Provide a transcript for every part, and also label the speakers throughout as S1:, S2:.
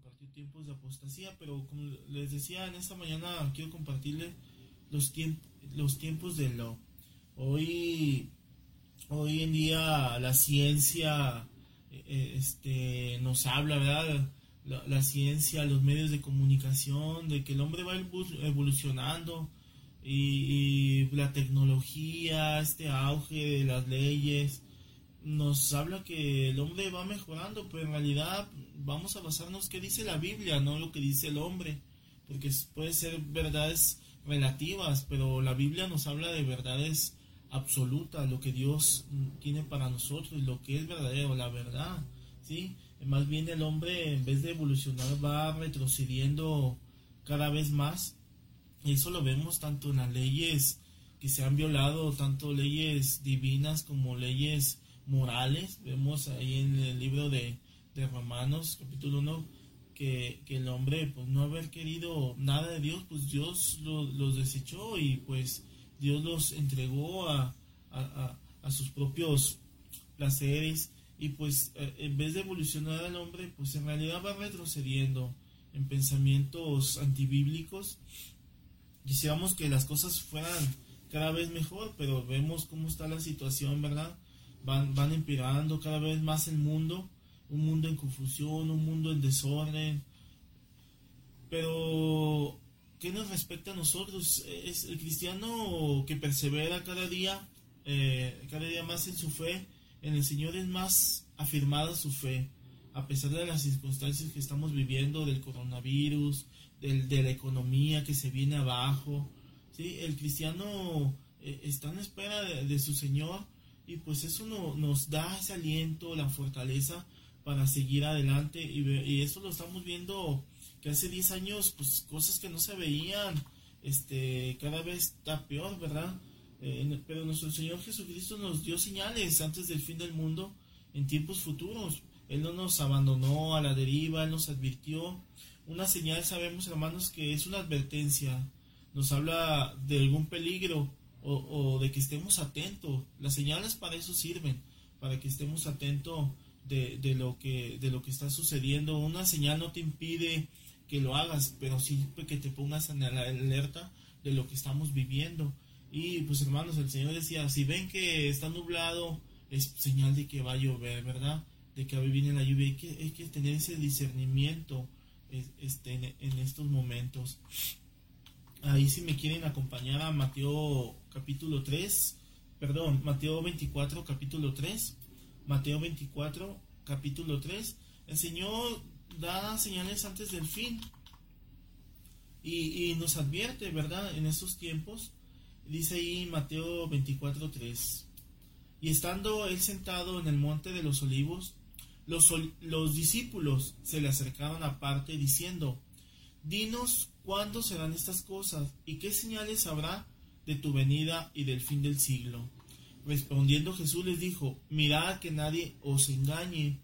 S1: compartió tiempos de apostasía, pero como les decía en esta mañana quiero compartirle los, los tiempos de lo. Hoy, hoy en día la ciencia eh, eh, este, nos habla, ¿verdad? La, ciencia, los medios de comunicación, de que el hombre va evolucionando y, y la tecnología, este auge de las leyes, nos habla que el hombre va mejorando, pero en realidad vamos a basarnos qué dice la Biblia, no lo que dice el hombre, porque puede ser verdades relativas, pero la Biblia nos habla de verdades absolutas, lo que Dios tiene para nosotros, lo que es verdadero, la verdad, ¿sí? Más bien el hombre en vez de evolucionar va retrocediendo cada vez más. Y eso lo vemos tanto en las leyes que se han violado, tanto leyes divinas como leyes morales. Vemos ahí en el libro de, de Romanos, capítulo 1, que, que, el hombre, pues no haber querido nada de Dios, pues Dios los desechó y pues Dios los entregó a, a, a, sus propios placeres y pues eh, en vez de evolucionar al hombre, pues en realidad va retrocediendo en pensamientos antibíblicos. Quisiéramos que las cosas fueran cada vez mejor, pero vemos cómo está la situación, ¿verdad? van, van empeorando cada vez más el mundo, un mundo en confusión, un mundo en desorden. Pero, ¿qué nos respecta a nosotros? Es el cristiano que persevera cada día, eh, cada día más en su fe, en el Señor es más afirmada su fe, a pesar de las circunstancias que estamos viviendo, del coronavirus, del, de la economía que se viene abajo. ¿sí? El cristiano eh, está en espera de su Señor y pues eso nos da ese aliento, la fortaleza para seguir adelante y, eso lo estamos viendo que hace 10 años pues cosas que no se veían este cada vez está peor verdad eh, pero nuestro Señor Jesucristo nos dio señales antes del fin del mundo en tiempos futuros. Él no nos abandonó a la deriva él nos advirtió. Una señal sabemos hermanos que es una advertencia. Nos habla de algún peligro o, de que estemos atentos. Las señales para eso sirven, para que estemos atentos de, lo que, de lo que está sucediendo. Una señal no te impide que lo hagas, pero sí que te pongas en la alerta de lo que estamos viviendo. Y pues hermanos, el Señor decía, si ven que está nublado, es señal de que va a llover, ¿verdad? De que viene la lluvia. Hay que, hay que tener ese discernimiento este, en, en estos momentos. Ahí si me quieren acompañar a Mateo capítulo 3, perdón, Mateo 24 capítulo 3, Mateo 24 capítulo 3, el Señor da señales antes del fin y, nos advierte, ¿verdad? En esos tiempos, dice ahí Mateo 24 3, y estando él sentado en el monte de los olivos, los, los discípulos se le acercaron aparte diciendo, Dinos cuándo serán estas cosas y qué señales habrá de tu venida y del fin del siglo. Respondiendo Jesús les dijo, mirad que nadie os engañe,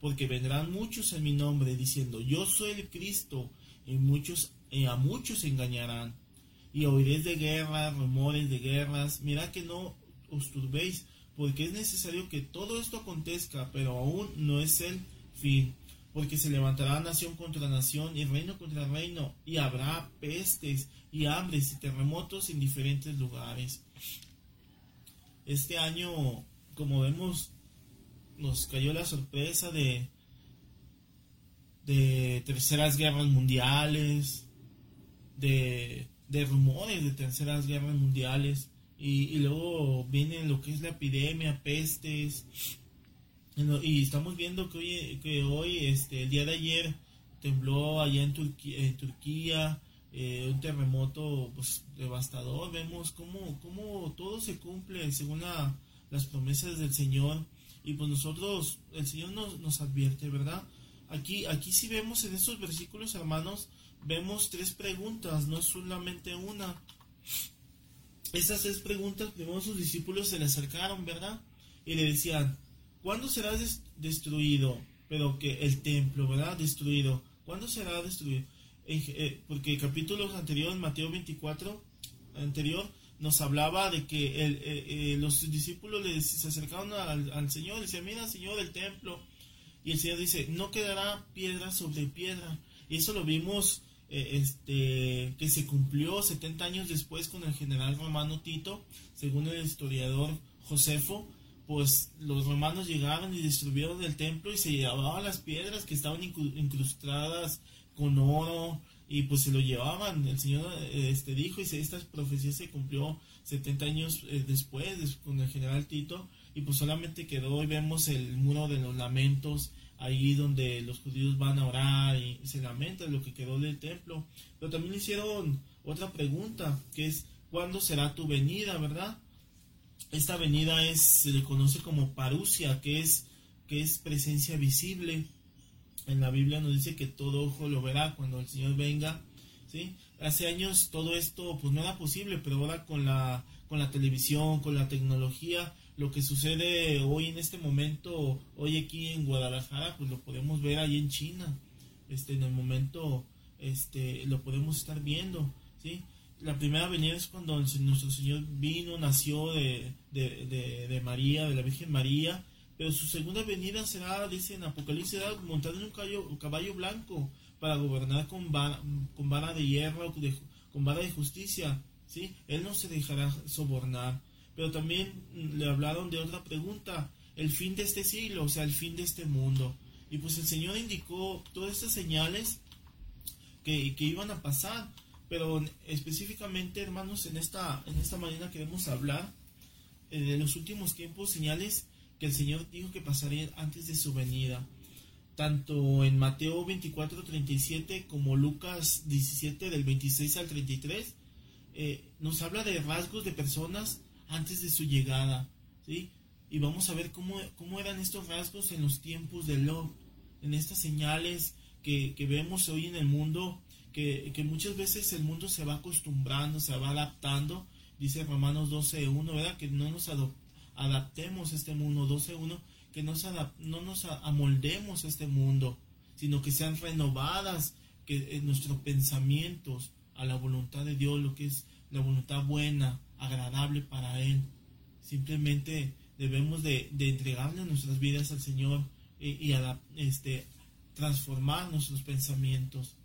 S1: porque vendrán muchos en mi nombre diciendo, yo soy el Cristo, y muchos y a muchos engañarán. Y oiréis de guerras, rumores de guerras, mirad que no os turbéis, porque es necesario que todo esto acontezca, pero aún no es el fin porque se levantará nación contra nación y reino contra reino, y habrá pestes y hambres y terremotos en diferentes lugares. Este año, como vemos, nos cayó la sorpresa de, de terceras guerras mundiales, de, de rumores de terceras guerras mundiales, y, luego viene lo que es la epidemia, pestes, y estamos viendo que hoy, que hoy este, el día de ayer, tembló allá en, Turquía, eh, un terremoto pues, devastador. Vemos cómo, cómo todo se cumple según las promesas del Señor. Y pues nosotros, el Señor nos, nos advierte, ¿verdad? Aquí, aquí sí vemos en estos versículos, hermanos, vemos tres preguntas, no solamente una. Esas tres preguntas, primero sus discípulos se le acercaron, ¿verdad? Y le decían, ¿Cuándo será destruido? Pero que el templo, ¿verdad? Destruido. ¿Cuándo será destruido? Eh, porque el capítulo anterior, Mateo 24, anterior, nos hablaba de que eh, eh, los discípulos se acercaron al, Señor y decían, mira Señor, el templo. Y el Señor dice, no quedará piedra sobre piedra. Y eso lo vimos eh, este, que se cumplió 70 años después con el general romano Tito, según el historiador Josefo, pues los romanos llegaron y destruyeron el templo y se llevaban las piedras que estaban incrustadas con oro y pues se lo llevaban. El Señor este, dijo y esta profecía se cumplió 70 años eh, después con el general Tito y pues solamente quedó y vemos el muro de los lamentos ahí donde los judíos van a orar y se lamentan lo que quedó del templo. Pero también hicieron otra pregunta, que es, ¿cuándo será tu venida, verdad? Esta venida es, se le conoce como parusia, que es, que es presencia visible. En la Biblia nos dice que todo ojo lo verá cuando el Señor venga. ¿sí? Hace años todo esto pues no era posible, pero ahora con la, con la televisión, con la tecnología, lo que sucede hoy en este momento, hoy aquí en Guadalajara, pues lo podemos ver ahí en China. Este, en el momento, este, lo podemos estar viendo, ¿sí? La primera venida es cuando nuestro Señor vino, nació de, de, de, María, de la Virgen María, pero su segunda venida será, dice en Apocalipsis, será montado en un caballo, blanco para gobernar con vara, de hierro, con vara de justicia, ¿sí? Él no se dejará sobornar pero también le hablaron de otra pregunta, el fin de este siglo, o sea, el fin de este mundo. Y pues el Señor indicó todas estas señales que, iban a pasar, pero específicamente, hermanos, en esta, en esta mañana queremos hablar eh, de los últimos tiempos, señales que el Señor dijo que pasarían antes de su venida. Tanto en Mateo 24, 37 como Lucas 17 del 26 al 33, eh, nos habla de rasgos de personas antes de su llegada, ¿sí? Y vamos a ver cómo, cómo eran estos rasgos en los tiempos de Lot, en estas señales que, vemos hoy en el mundo, que, muchas veces el mundo se va acostumbrando, se va adaptando, dice Romanos 12.1, ¿verdad? Que no nos adaptemos a este mundo, 12.1, que no, no nos amoldemos a este mundo, sino que sean renovadas que en nuestros pensamientos a la voluntad de Dios, lo que es la voluntad buena, agradable para Él. Simplemente debemos de, entregarle nuestras vidas al Señor y, este, transformar nuestros pensamientos.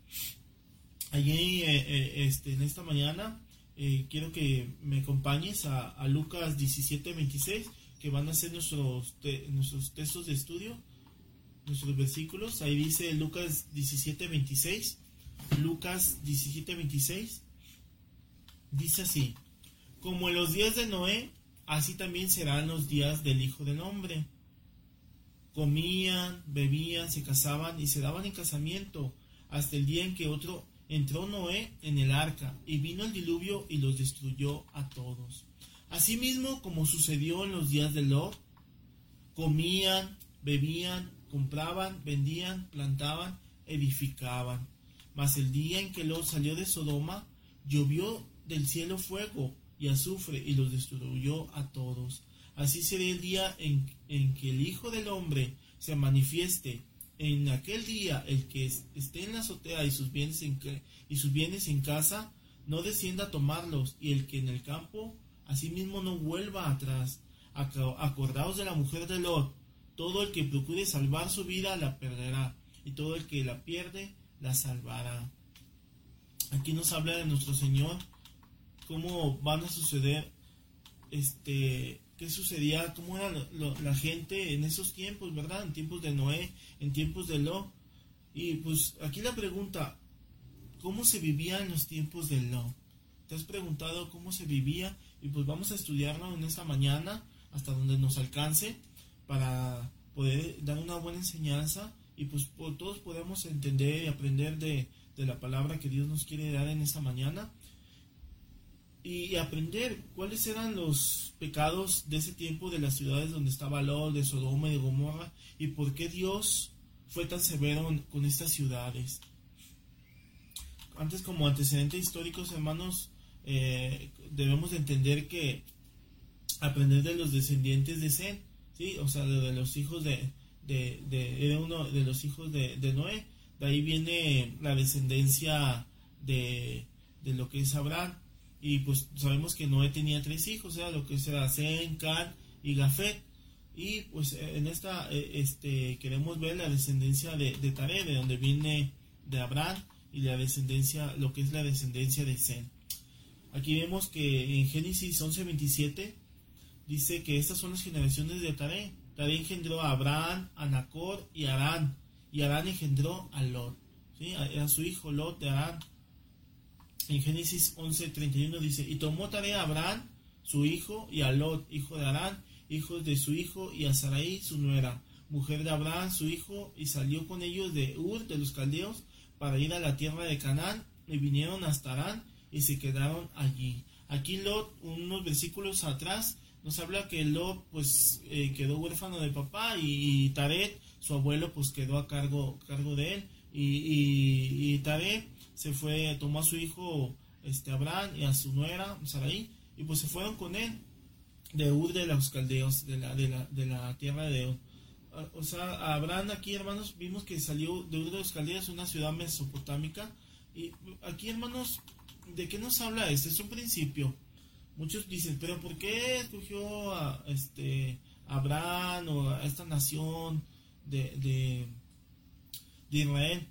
S1: Allí, eh, eh, este, en esta mañana, eh, quiero que me acompañes a, Lucas 17, 26, que van a ser nuestros, nuestros textos de estudio, nuestros versículos. Ahí dice Lucas 17, 26. Lucas 17, 26. Dice así. Como en los días de Noé, así también serán los días del Hijo del Hombre. Comían, bebían, se casaban y se daban en casamiento hasta el día en que otro entró Noé en el arca y vino el diluvio y los destruyó a todos. Asimismo, como sucedió en los días de Lot, comían, bebían, compraban, vendían, plantaban, edificaban. Mas el día en que Lot salió de Sodoma, llovió del cielo fuego y azufre y los destruyó a todos. Así será el día en, que el Hijo del Hombre se manifieste. En aquel día el que esté en la azotea y sus bienes en, y sus bienes en casa, no descienda a tomarlos, y el que en el campo, asimismo no vuelva atrás. Acordaos de la mujer de Lot, todo el que procure salvar su vida la perderá, y todo el que la pierde la salvará. Aquí nos habla de nuestro Señor cómo van a suceder, este, qué sucedía, cómo era la gente en esos tiempos, ¿verdad? En tiempos de Noé, en tiempos de Lo. Y pues aquí la pregunta, ¿cómo se vivía en los tiempos de Lo? ¿Te has preguntado cómo se vivía? Y pues vamos a estudiarlo en esta mañana hasta donde nos alcance para poder dar una buena enseñanza y pues todos podemos entender y aprender de, de la palabra que Dios nos quiere dar en esta mañana y aprender cuáles eran los pecados de ese tiempo de las ciudades donde estaba Lot, de Sodoma y de Gomorra, y por qué Dios fue tan severo con estas ciudades. Antes, como antecedentes históricos, hermanos, eh, debemos de entender que aprender de los descendientes de Zen, ¿sí? o sea, de, los hijos de, de, uno de los hijos de, Noé, de ahí viene la descendencia de, de lo que es Abraham y pues sabemos que Noé tenía tres hijos, era lo que era Zen, Can y Gafet. Y pues en esta este, queremos ver la descendencia de, de Tare, de donde viene de Abraham y la descendencia, lo que es la descendencia de Zen. Aquí vemos que en Génesis 11:27 dice que estas son las generaciones de Tare. Tare engendró a Abraham, a Nacor y a Arán. Y Arán engendró a Lot. ¿sí? Era su hijo Lot de Arán. En Génesis 11:31 dice, y tomó Tare a Abraham, su hijo, y a Lot, hijo de Arán, hijos de su hijo, y a Sarai, su nuera, mujer de Abraham, su hijo, y salió con ellos de Ur, de los caldeos, para ir a la tierra de Canaán, y vinieron hasta Arán, y se quedaron allí. Aquí Lot, unos versículos atrás, nos habla que Lot pues eh, quedó huérfano de papá y, Taret, su abuelo, pues quedó a cargo, cargo de él. Y, y, se fue, tomó a su hijo este, Abraham y a su nuera, Sarai, y pues se fueron con él de Ur de los caldeos, de la, de la, de la tierra de Ur. O sea, Abraham aquí, hermanos, vimos que salió de Ur de los caldeos, una ciudad mesopotámica. Y aquí, hermanos, ¿de qué nos habla este? Es un principio. Muchos dicen, pero ¿por qué escogió a este Abraham o a esta nación de, de, Israel?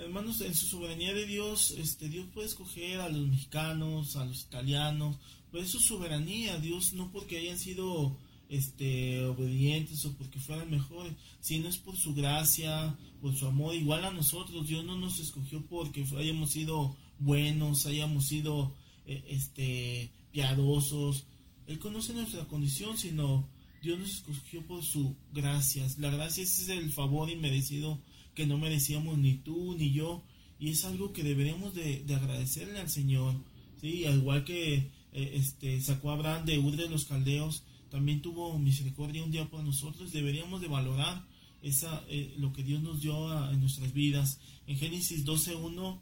S1: Hermanos, en su soberanía de Dios, este, Dios puede escoger a los mexicanos, a los italianos, pues es su soberanía, Dios no porque hayan sido este, obedientes o porque fueran mejores, sino es por su gracia, por su amor, igual a nosotros, Dios no nos escogió porque hayamos sido buenos, hayamos sido eh, este, piadosos. Él conoce nuestra condición, sino Dios nos escogió por su gracia. La gracia es el favor inmerecido que no merecíamos ni tú ni yo. Y es algo que deberíamos de, agradecerle al Señor. ¿sí? Al igual que eh, este, sacó a Abraham de Ur de los Caldeos, también tuvo misericordia un día por nosotros. Deberíamos de valorar esa, eh, lo que Dios nos dio en nuestras vidas. En Génesis 12.1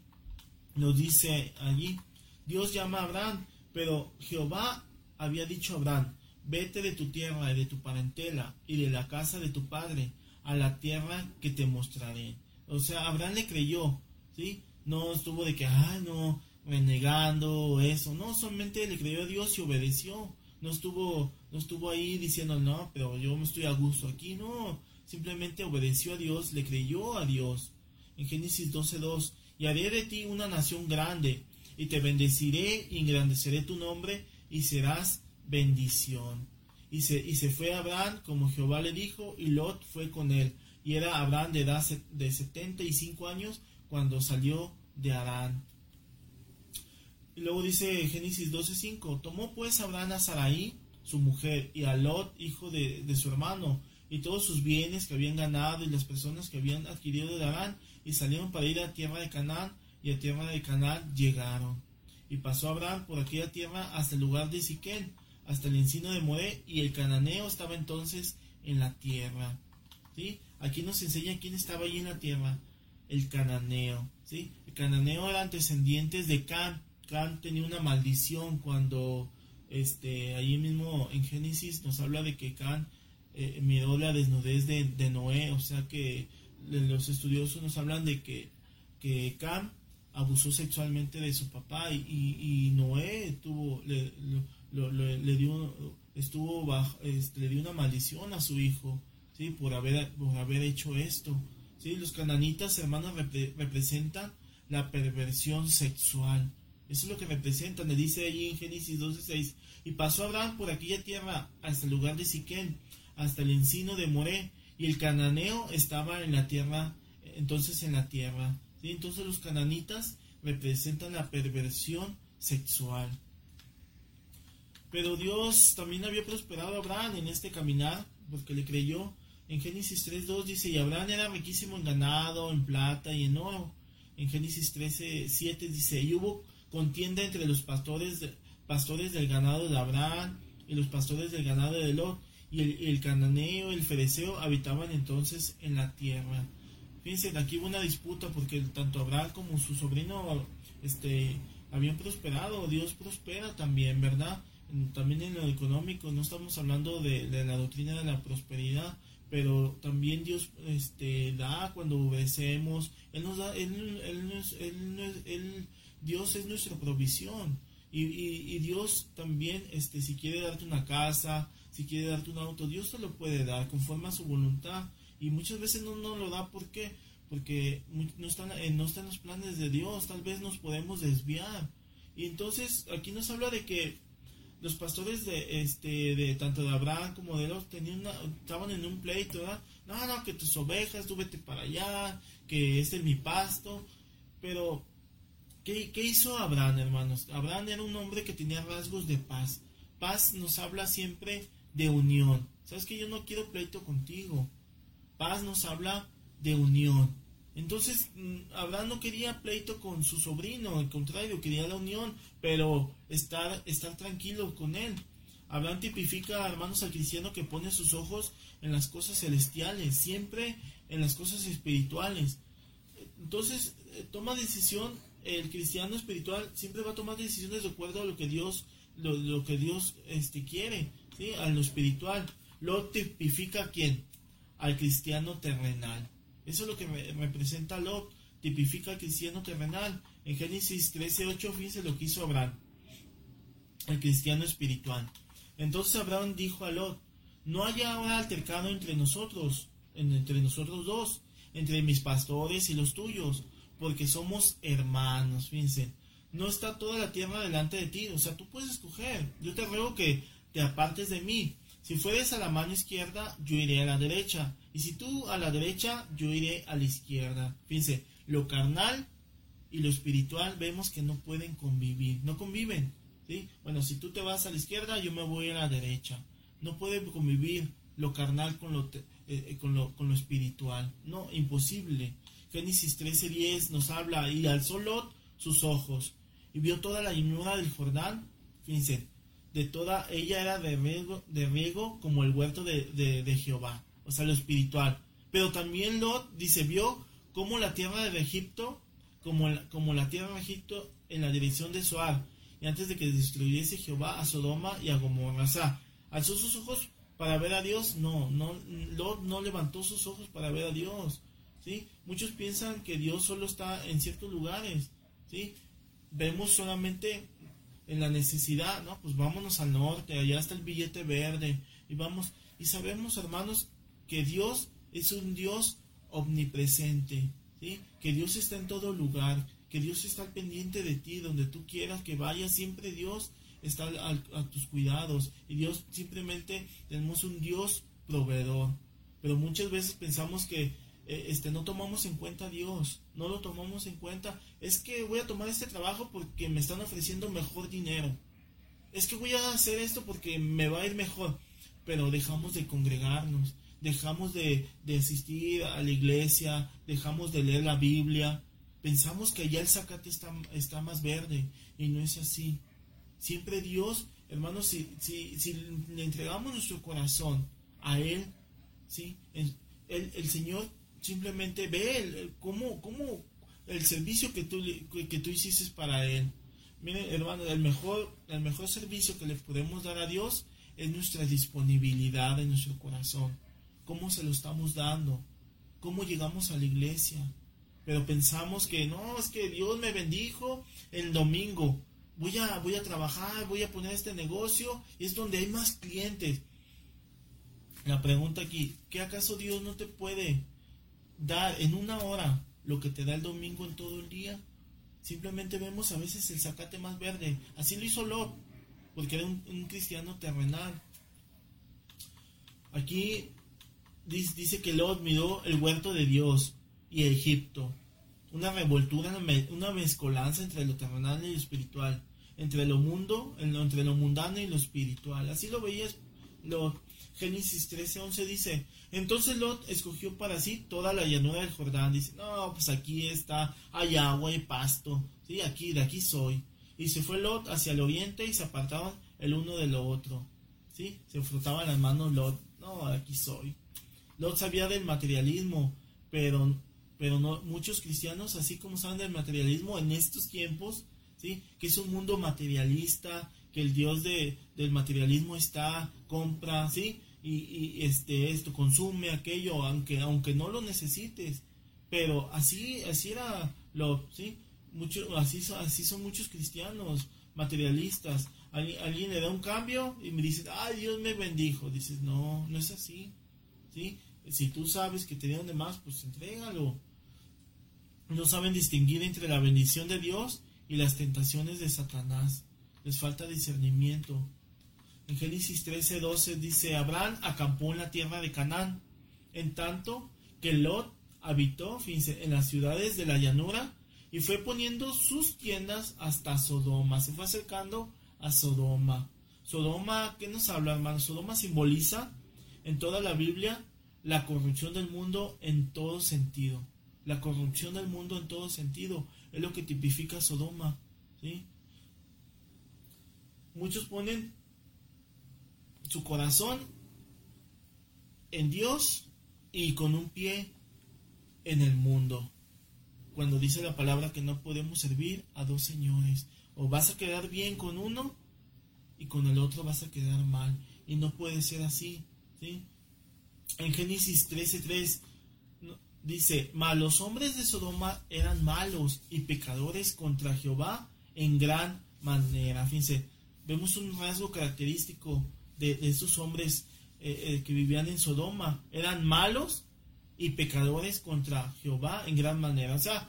S1: nos dice allí, Dios llama a Abraham, pero Jehová había dicho a Abraham, vete de tu tierra y de tu parentela y de la casa de tu padre a la tierra que te mostraré. O sea, Abraham le creyó, ¿sí? No estuvo de que, ah, no, renegando eso, no, solamente le creyó a Dios y obedeció. No estuvo, no estuvo ahí diciendo, no, pero yo me estoy a gusto aquí, no. Simplemente obedeció a Dios, le creyó a Dios. En Génesis 12.2, y haré de ti una nación grande, y te bendeciré y engrandeceré tu nombre, y serás bendición. Y se, y se fue Abraham como Jehová le dijo, y Lot fue con él. Y era Abraham de edad de 75 años cuando salió de Arán. Y luego dice Génesis 12:5, tomó pues Abraham a Sarai, su mujer, y a Lot, hijo de, de, su hermano, y todos sus bienes que habían ganado y las personas que habían adquirido de Arán, y salieron para ir a tierra de Canaán, y a tierra de Canaán llegaron. Y pasó Abraham por aquella tierra hasta el lugar de Siquén, hasta el encino de Moré, y el cananeo estaba entonces en la tierra. ¿Sí? Aquí nos enseña quién estaba allí en la tierra, el cananeo. ¿sí? El cananeo eran descendientes de Can. Can tenía una maldición cuando este, allí mismo en Génesis nos habla de que Can eh, miró la desnudez de, Noé, o sea que los estudiosos nos hablan de que, que Cam abusó sexualmente de su papá y, Noé tuvo, le, dio, estuvo bajo, este, le dio una maldición a su hijo, ¿sí? Por haber, por haber hecho esto, ¿sí? Los cananitas, hermanos, representan la perversión sexual. Eso es lo que representan, le dice allí en Génesis 12.6. Y pasó Abraham por aquella tierra hasta el lugar de Siquén, hasta el encino de Moré, y el cananeo estaba en la tierra, entonces en la tierra. ¿sí? Entonces los cananitas representan la perversión sexual. Pero Dios también había prosperado a Abraham en este caminar, porque le creyó. En Génesis 3.2 dice, y Abraham era riquísimo en ganado, en plata y en oro. En Génesis 13.7 dice, y hubo contienda entre los pastores, pastores del ganado de Abraham y los pastores del ganado de Lot y el, cananeo, el fereceo habitaban entonces en la tierra. Fíjense, aquí hubo una disputa porque tanto Abraham como su sobrino este, habían prosperado, Dios prospera también, ¿verdad? También en lo económico, no estamos hablando de, la doctrina de la prosperidad, pero también Dios este, da cuando obedecemos, Él nos da, él, él, él, Dios es nuestra provisión. Y, y, Dios también, este, si quiere darte una casa, si quiere darte un auto, Dios te lo puede dar conforme a su voluntad. Y muchas veces no nos lo da, ¿por qué? Porque no están, eh, no están los planes de Dios, tal vez nos podemos desviar. Y entonces aquí nos habla de que los pastores de este de tanto de Abraham como de los tenían estaban en un pleito, ¿verdad? No, no, que tus ovejas, tú vete para allá, que este es mi pasto. Pero, ¿qué, ¿qué hizo Abraham, hermanos? Abraham era un hombre que tenía rasgos de paz. Paz nos habla siempre de unión. ¿Sabes que yo no quiero pleito contigo? Paz nos habla de unión. Entonces, mm, Abraham no quería pleito con su sobrino, al contrario, quería la unión, pero estar, estar tranquilo con él. Abraham tipifica, hermanos, al cristiano que pone sus ojos en las cosas celestiales, siempre en las cosas espirituales. Entonces, eh, toma decisión, el cristiano espiritual siempre va a tomar decisiones de acuerdo a lo que Dios, lo, que Dios este, quiere, ¿sí? a lo espiritual. Lo tipifica a quién? Al cristiano terrenal. Eso es lo que representa Lot, tipifica al cristiano terrenal. En Génesis 13:8, fíjense lo que hizo Abraham, el cristiano espiritual. Entonces Abraham dijo a Lot, no haya ahora altercado entre nosotros, entre nosotros dos, entre mis pastores y los tuyos, porque somos hermanos, fíjense. No está toda la tierra delante de ti, o sea, tú puedes escoger. Yo te ruego que te apartes de mí. Si fueres a la mano izquierda, yo iré a la derecha. Y si tú a la derecha, yo iré a la izquierda. Fíjense, lo carnal y lo espiritual vemos que no pueden convivir, no conviven. Bueno, si tú te vas a la izquierda, yo me voy a la derecha. No puede convivir lo carnal con lo, eh, eh, con lo, con lo espiritual. No, imposible. Génesis 13:10 nos habla, y alzó Lot sus ojos, y vio toda la llanura del Jordán. Fíjense, de toda ella era de riego, de como el huerto de, de, Jehová, o sea, lo espiritual. Pero también Lot, dice, vio como la tierra de Egipto, como la, como la tierra de Egipto en la dirección de Soar, y antes de que destruyese Jehová a Sodoma y a Gomorra. Alzó sus ojos para ver a Dios, no, no, Lot no levantó sus ojos para ver a Dios, ¿sí? Muchos piensan que Dios solo está en ciertos lugares, ¿sí? Vemos solamente en la necesidad, ¿no? Pues vámonos al norte, allá está el billete verde, y vamos, y sabemos, hermanos, que Dios es un Dios omnipresente, ¿sí? Que Dios está en todo lugar, que Dios está pendiente de ti, donde tú quieras que vayas, siempre Dios está a, tus cuidados y Dios simplemente tenemos un Dios proveedor. Pero muchas veces pensamos que eh, este, no tomamos en cuenta a Dios, no lo tomamos en cuenta. Es que voy a tomar este trabajo porque me están ofreciendo mejor dinero. Es que voy a hacer esto porque me va a ir mejor. Pero dejamos de congregarnos, dejamos de, de asistir a la iglesia, dejamos de leer la Biblia, Pensamos que allá el zacate está, está más verde y no es así. Siempre Dios, hermanos, si, si, si le entregamos nuestro corazón a Él, ¿sí? el, el, Señor simplemente ve el, cómo, cómo el servicio que tú, que tú hiciste para Él. Miren, hermano, el mejor, el mejor servicio que le podemos dar a Dios es nuestra disponibilidad en nuestro corazón. ¿Cómo se lo estamos dando? ¿Cómo llegamos a la iglesia? pero pensamos que no, es que Dios me bendijo el domingo. Voy a, voy a trabajar, voy a poner este negocio y es donde hay más clientes. La pregunta aquí, ¿qué acaso Dios no te puede dar en una hora lo que te da el domingo en todo el día? Simplemente vemos a veces el zacate más verde. Así lo hizo Lot, porque era un, un cristiano terrenal. Aquí dice que Lot miró el huerto de Dios y Egipto. Una revoltura, una mezcolanza entre lo terrenal y lo espiritual, entre lo mundo, entre lo mundano y lo espiritual. Así lo veías lo Génesis 13:11 dice, entonces Lot escogió para sí toda la llanura del Jordán. Dice, no, pues aquí está, hay agua y pasto. Sí, aquí, de aquí soy. Y se fue Lot hacia el oriente y se apartaban el uno de lo otro. Sí, se frotaban las manos Lot. No, aquí soy. Lot sabía del materialismo, pero pero no muchos cristianos, así como saben del materialismo en estos tiempos, ¿sí? que es un mundo materialista, que el Dios de, del materialismo está, compra, ¿sí? Y, este, esto, consume aquello, aunque, aunque no lo necesites. Pero así, así era lo, ¿sí? Mucho, así, así son muchos cristianos, materialistas. Alguien, le da un cambio y me dice, ay, Dios me bendijo. Dices, no, no es así. ¿Sí? Si tú sabes que te dieron de más, pues entrégalo. No saben distinguir entre la bendición de Dios y las tentaciones de Satanás. Les falta discernimiento. En Génesis 13:12 dice, Abraham acampó en la tierra de Canaán, en tanto que Lot habitó, fíjense, en las ciudades de la llanura y fue poniendo sus tiendas hasta Sodoma. Se fue acercando a Sodoma. Sodoma, ¿qué nos habla, hermano? Sodoma simboliza en toda la Biblia la corrupción del mundo en todo sentido. La corrupción del mundo en todo sentido es lo que tipifica Sodoma. ¿sí? Muchos ponen su corazón en Dios y con un pie en el mundo. Cuando dice la palabra que no podemos servir a dos señores. O vas a quedar bien con uno y con el otro vas a quedar mal. Y no puede ser así. ¿sí? En Génesis 13:3 dice, mas los hombres de Sodoma eran malos y pecadores contra Jehová en gran manera. Fíjense, vemos un rasgo característico de, estos hombres eh, eh, que vivían en Sodoma. Eran malos y pecadores contra Jehová en gran manera. O sea,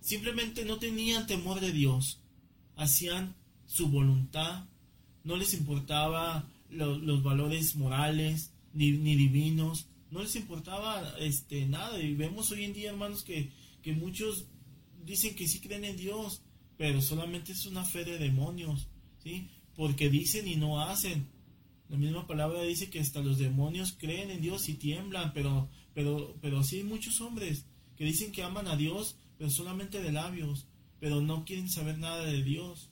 S1: simplemente no tenían temor de Dios. Hacían su voluntad. No les importaba los valores morales ni, ni, divinos. No les importaba este, nada. Y vemos hoy en día, hermanos, que, que muchos dicen que sí creen en Dios, pero solamente es una fe de demonios. ¿sí? Porque dicen y no hacen. La misma palabra dice que hasta los demonios creen en Dios y tiemblan, pero, pero, pero sí hay muchos hombres que dicen que aman a Dios, pero solamente de labios, pero no quieren saber nada de Dios.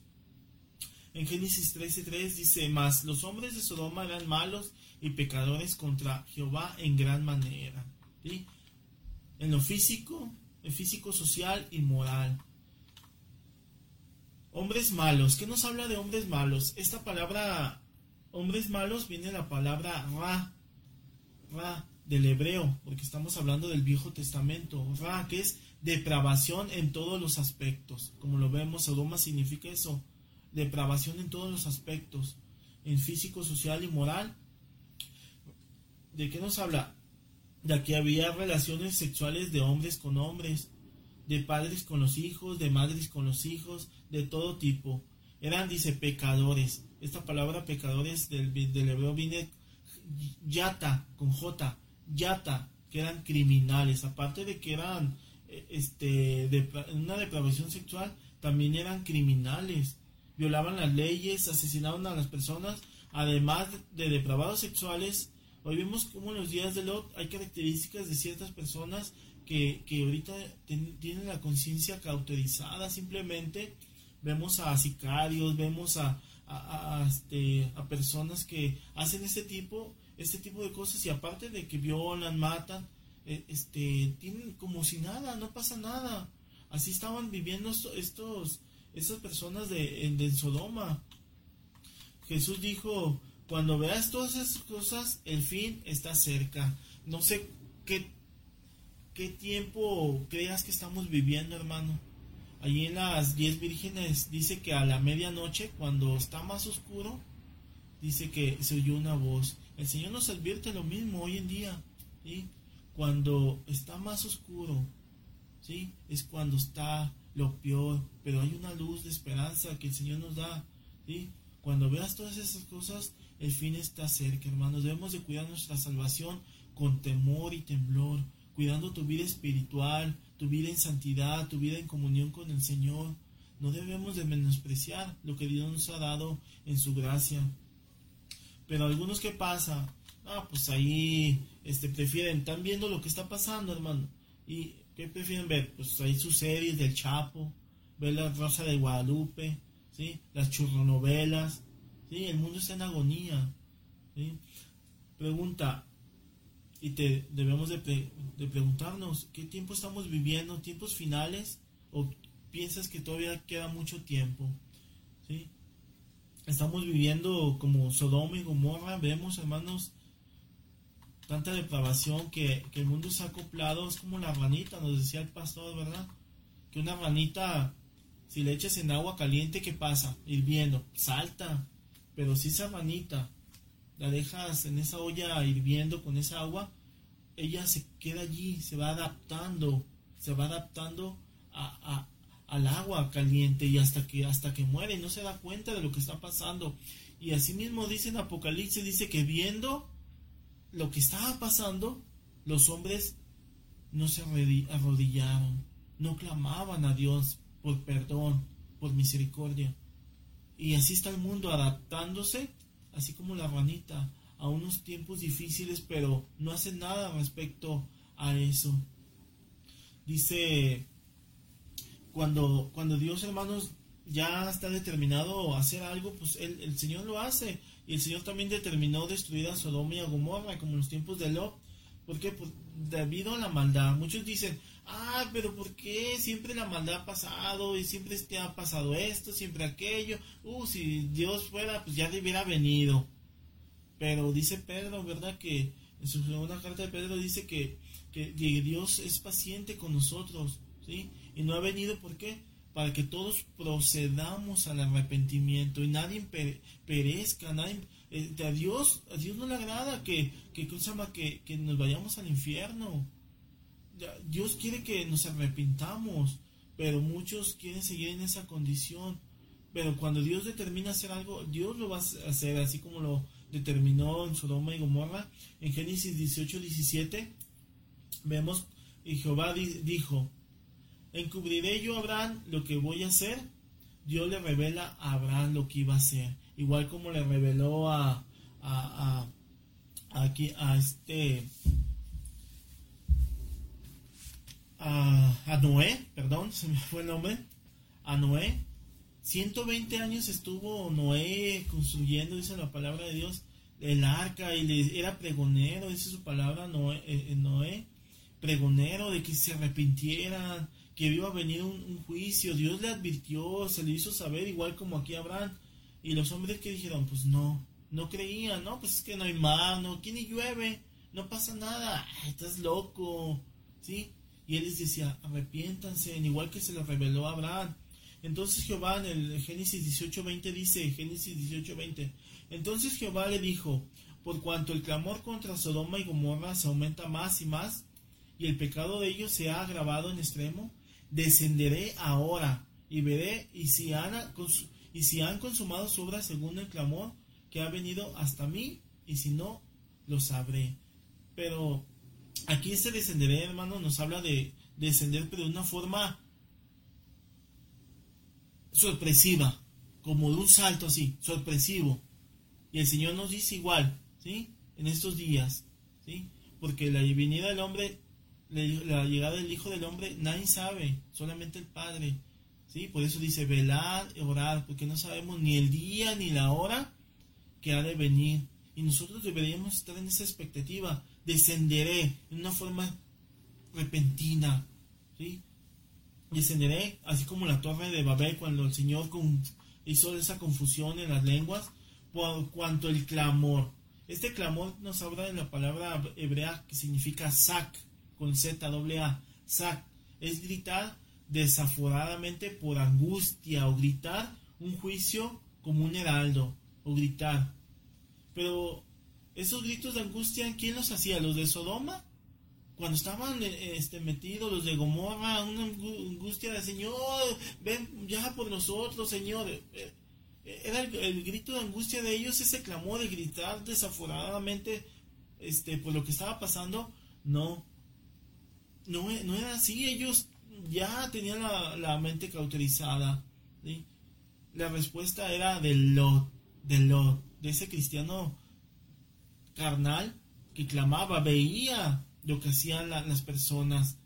S1: En Génesis 13:3 dice, mas los hombres de Sodoma eran malos y pecadores contra Jehová en gran manera. ¿sí? En lo físico, en físico, social y moral. Hombres malos. ¿Qué nos habla de hombres malos? Esta palabra hombres malos viene la palabra ra, ra del hebreo, porque estamos hablando del Viejo Testamento, ra, que es depravación en todos los aspectos. Como lo vemos, Sodoma significa eso, depravación en todos los aspectos, en físico, social y moral. ¿De qué nos habla? De que había relaciones sexuales de hombres con hombres, de padres con los hijos, de madres con los hijos, de todo tipo. Eran, dice, pecadores esta palabra pecadores del, del hebreo viene yata, con J, yata, que eran criminales, aparte de que eran eh, este, de, una depravación sexual, también eran criminales, violaban las leyes, asesinaban a las personas, además de depravados sexuales. Hoy vemos como en los días de Lot hay características de ciertas personas que, que ahorita tienen la conciencia cauterizada simplemente. Vemos a sicarios, vemos a, a, este, a personas que hacen este tipo, este tipo de cosas y aparte de que violan, matan, eh, este, tienen como si nada, no pasa nada. Así estaban viviendo estos, estas personas de, de Sodoma. Jesús dijo, cuando veas todas esas cosas, el fin está cerca. No sé qué, qué tiempo creas que estamos viviendo, hermano. Allí en las diez vírgenes dice que a la medianoche, cuando está más oscuro, dice que se oyó una voz. El Señor nos advierte lo mismo hoy en día. ¿sí? Cuando está más oscuro, ¿sí? es cuando está lo peor, pero hay una luz de esperanza que el Señor nos da. ¿sí? Cuando veas todas esas cosas, el fin está cerca, hermanos. Debemos de cuidar nuestra salvación con temor y temblor, cuidando tu vida espiritual, tu vida en santidad, tu vida en comunión con el Señor. No debemos de menospreciar lo que Dios nos ha dado en su gracia. Pero algunos que pasa, ah, pues ahí este, prefieren, están viendo lo que está pasando, hermano. ¿Y qué prefieren ver? Pues ahí sus series del Chapo, ver la Rosa de Guadalupe, ¿sí? las churronovelas. ¿Sí? El mundo está en agonía. Pregunta, y te debemos de, preguntarnos qué tiempo estamos viviendo, tiempos finales o piensas que todavía queda mucho tiempo. ¿sí? Estamos viviendo como Sodoma y Gomorra, vemos hermanos tanta depravación que, que, el mundo se ha acoplado, es como la ranita, nos decía el pastor, ¿verdad? Que una ranita Si le echas en agua caliente, ¿qué pasa? Hirviendo, salta. Pero si esa ranita la dejas en esa olla hirviendo con esa agua, ella se queda allí, se va adaptando, se va adaptando a, al agua caliente y hasta que hasta que muere no se da cuenta de lo que está pasando. Y asimismo dice en Apocalipsis dice que viendo lo que estaba pasando los hombres no se arrodillaron no clamaban a Dios por perdón por misericordia y así está el mundo adaptándose así como la ranita a unos tiempos difíciles pero no hace nada respecto a eso dice cuando, cuando Dios, hermanos, ya está determinado a hacer algo, pues el, Señor lo hace. Y el Señor también determinó destruir a Sodoma y a Gomorra, como en los tiempos de Lot. ¿Por qué? Debido a la maldad. Muchos dicen, ah, pero ¿por qué siempre la maldad ha pasado y siempre te ha pasado esto, siempre aquello? Uh, si Dios fuera, pues ya hubiera venido. Pero dice Pedro, ¿verdad? Que en su segunda carta de Pedro dice que, que Dios es paciente con nosotros, ¿sí? Y no ha venido, ¿por qué? Para que todos procedamos al arrepentimiento y nadie perezca, nadie, eh, a, Dios, a Dios no le agrada que, que, que, que nos vayamos al infierno. Dios quiere que nos arrepintamos, pero muchos quieren seguir en esa condición. Pero cuando Dios determina hacer algo, Dios lo va a hacer así como lo determinó en Sodoma y Gomorra. En Génesis 18, 17 vemos, y Jehová dijo, encubriré yo a Abraham lo que voy a hacer. Dios le revela a Abraham lo que iba a hacer. Igual como le reveló a, a, a, aquí, a este a, a, Noé, perdón, se me fue el nombre, a Noé. 120 años estuvo Noé construyendo, dice la palabra de Dios, el arca y le, era pregonero, dice su palabra Noé, eh, Noé, pregonero de que se arrepintieran, que iba a venir un, juicio. Dios le advirtió, se le hizo saber, igual como aquí Abraham. Y los hombres que dijeron, pues no, no creían, no, pues es que no hay mar, no, aquí ni llueve, no pasa nada, estás loco, ¿sí? Y él les decía, arrepiéntanse, igual que se lo reveló a Abraham. Entonces Jehová en el Génesis 18:20 dice, Génesis 18:20, entonces Jehová le dijo, por cuanto el clamor contra Sodoma y Gomorra se aumenta más y más, y el pecado de ellos se ha agravado en extremo, descenderé ahora y veré y si han, y si han consumado su obra según el clamor que ha venido hasta mí y si no, lo sabré. Pero aquí ese descenderé, hermano, nos habla de descender, pero de una forma sorpresiva, como de un salto así, sorpresivo. Y el Señor nos dice igual, ¿sí? En estos días, ¿sí? Porque la venida del hombre la llegada del Hijo del Hombre nadie sabe, solamente el Padre. ¿sí? Por eso dice, velar, orar, porque no sabemos ni el día ni la hora que ha de venir. Y nosotros deberíamos estar en esa expectativa. Descenderé en una forma repentina. ¿sí? Descenderé, así como la torre de Babel, cuando el Señor hizo esa confusión en las lenguas, por cuanto el clamor. Este clamor nos habla de la palabra hebrea que significa sac con Z, doble A, sac, es gritar desaforadamente por angustia o gritar un juicio como un heraldo o gritar. Pero esos gritos de angustia, ¿quién los hacía? ¿Los de Sodoma? Cuando estaban este, metidos los de Gomorra, una angustia de Señor, ven ya por nosotros, Señor. Eh, eh, era el, grito de angustia de ellos, ese clamor de gritar desaforadamente este, por lo que estaba pasando. No, no, no era así, ellos ya tenían la, mente cauterizada. La respuesta era de lo de de ese cristiano carnal que clamaba, veía lo que hacían las personas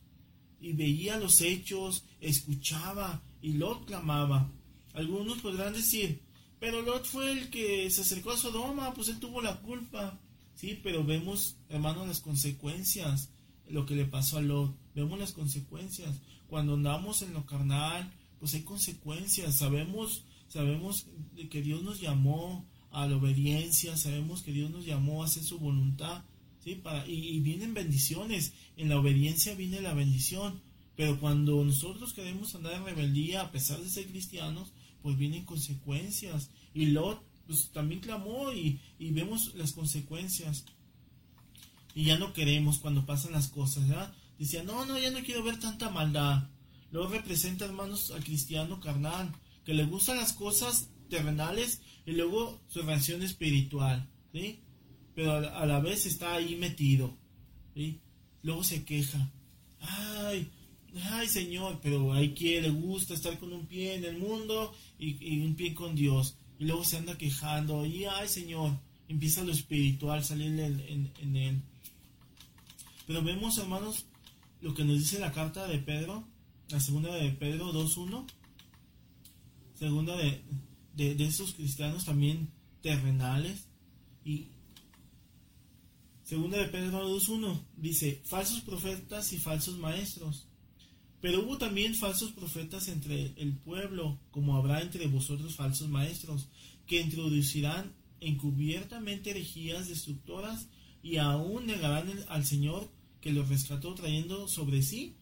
S1: y veía los hechos, escuchaba y Lot clamaba. Algunos podrán decir, pero Lot fue el que se acercó a Sodoma, pues él tuvo la culpa. Sí, pero vemos, hermanos, las consecuencias lo que le pasó a Lot. Vemos las consecuencias. Cuando andamos en lo carnal, pues hay consecuencias. Sabemos, sabemos que Dios nos llamó a la obediencia, sabemos que Dios nos llamó a hacer su voluntad, ¿sí? Para, y, vienen bendiciones. En la obediencia viene la bendición. Pero cuando nosotros queremos andar en rebeldía, a pesar de ser cristianos, pues vienen consecuencias. Y Lot pues, también clamó y, y vemos las consecuencias. Y ya no queremos cuando pasan las cosas, ¿verdad? Decía, no, no, ya no quiero ver tanta maldad. Luego representa, hermanos, al cristiano carnal, que le gustan las cosas terrenales y luego su reacción espiritual, ¿sí? Pero a la vez está ahí metido, ¿sí? Luego se queja, ay, ay Señor, pero hay quien le gusta estar con un pie en el mundo y, un pie con Dios, y luego se anda quejando, y ay Señor, empieza lo espiritual salir en, en él. Pero vemos, hermanos, lo que nos dice la carta de Pedro, la segunda de Pedro 2.1, segunda de, de, esos cristianos también terrenales, y segunda de Pedro 2.1 dice, falsos profetas y falsos maestros. Pero hubo también falsos profetas entre el pueblo, como habrá entre vosotros falsos maestros, que introducirán encubiertamente herejías destructoras y aún negarán al Señor que los rescató trayendo sobre sí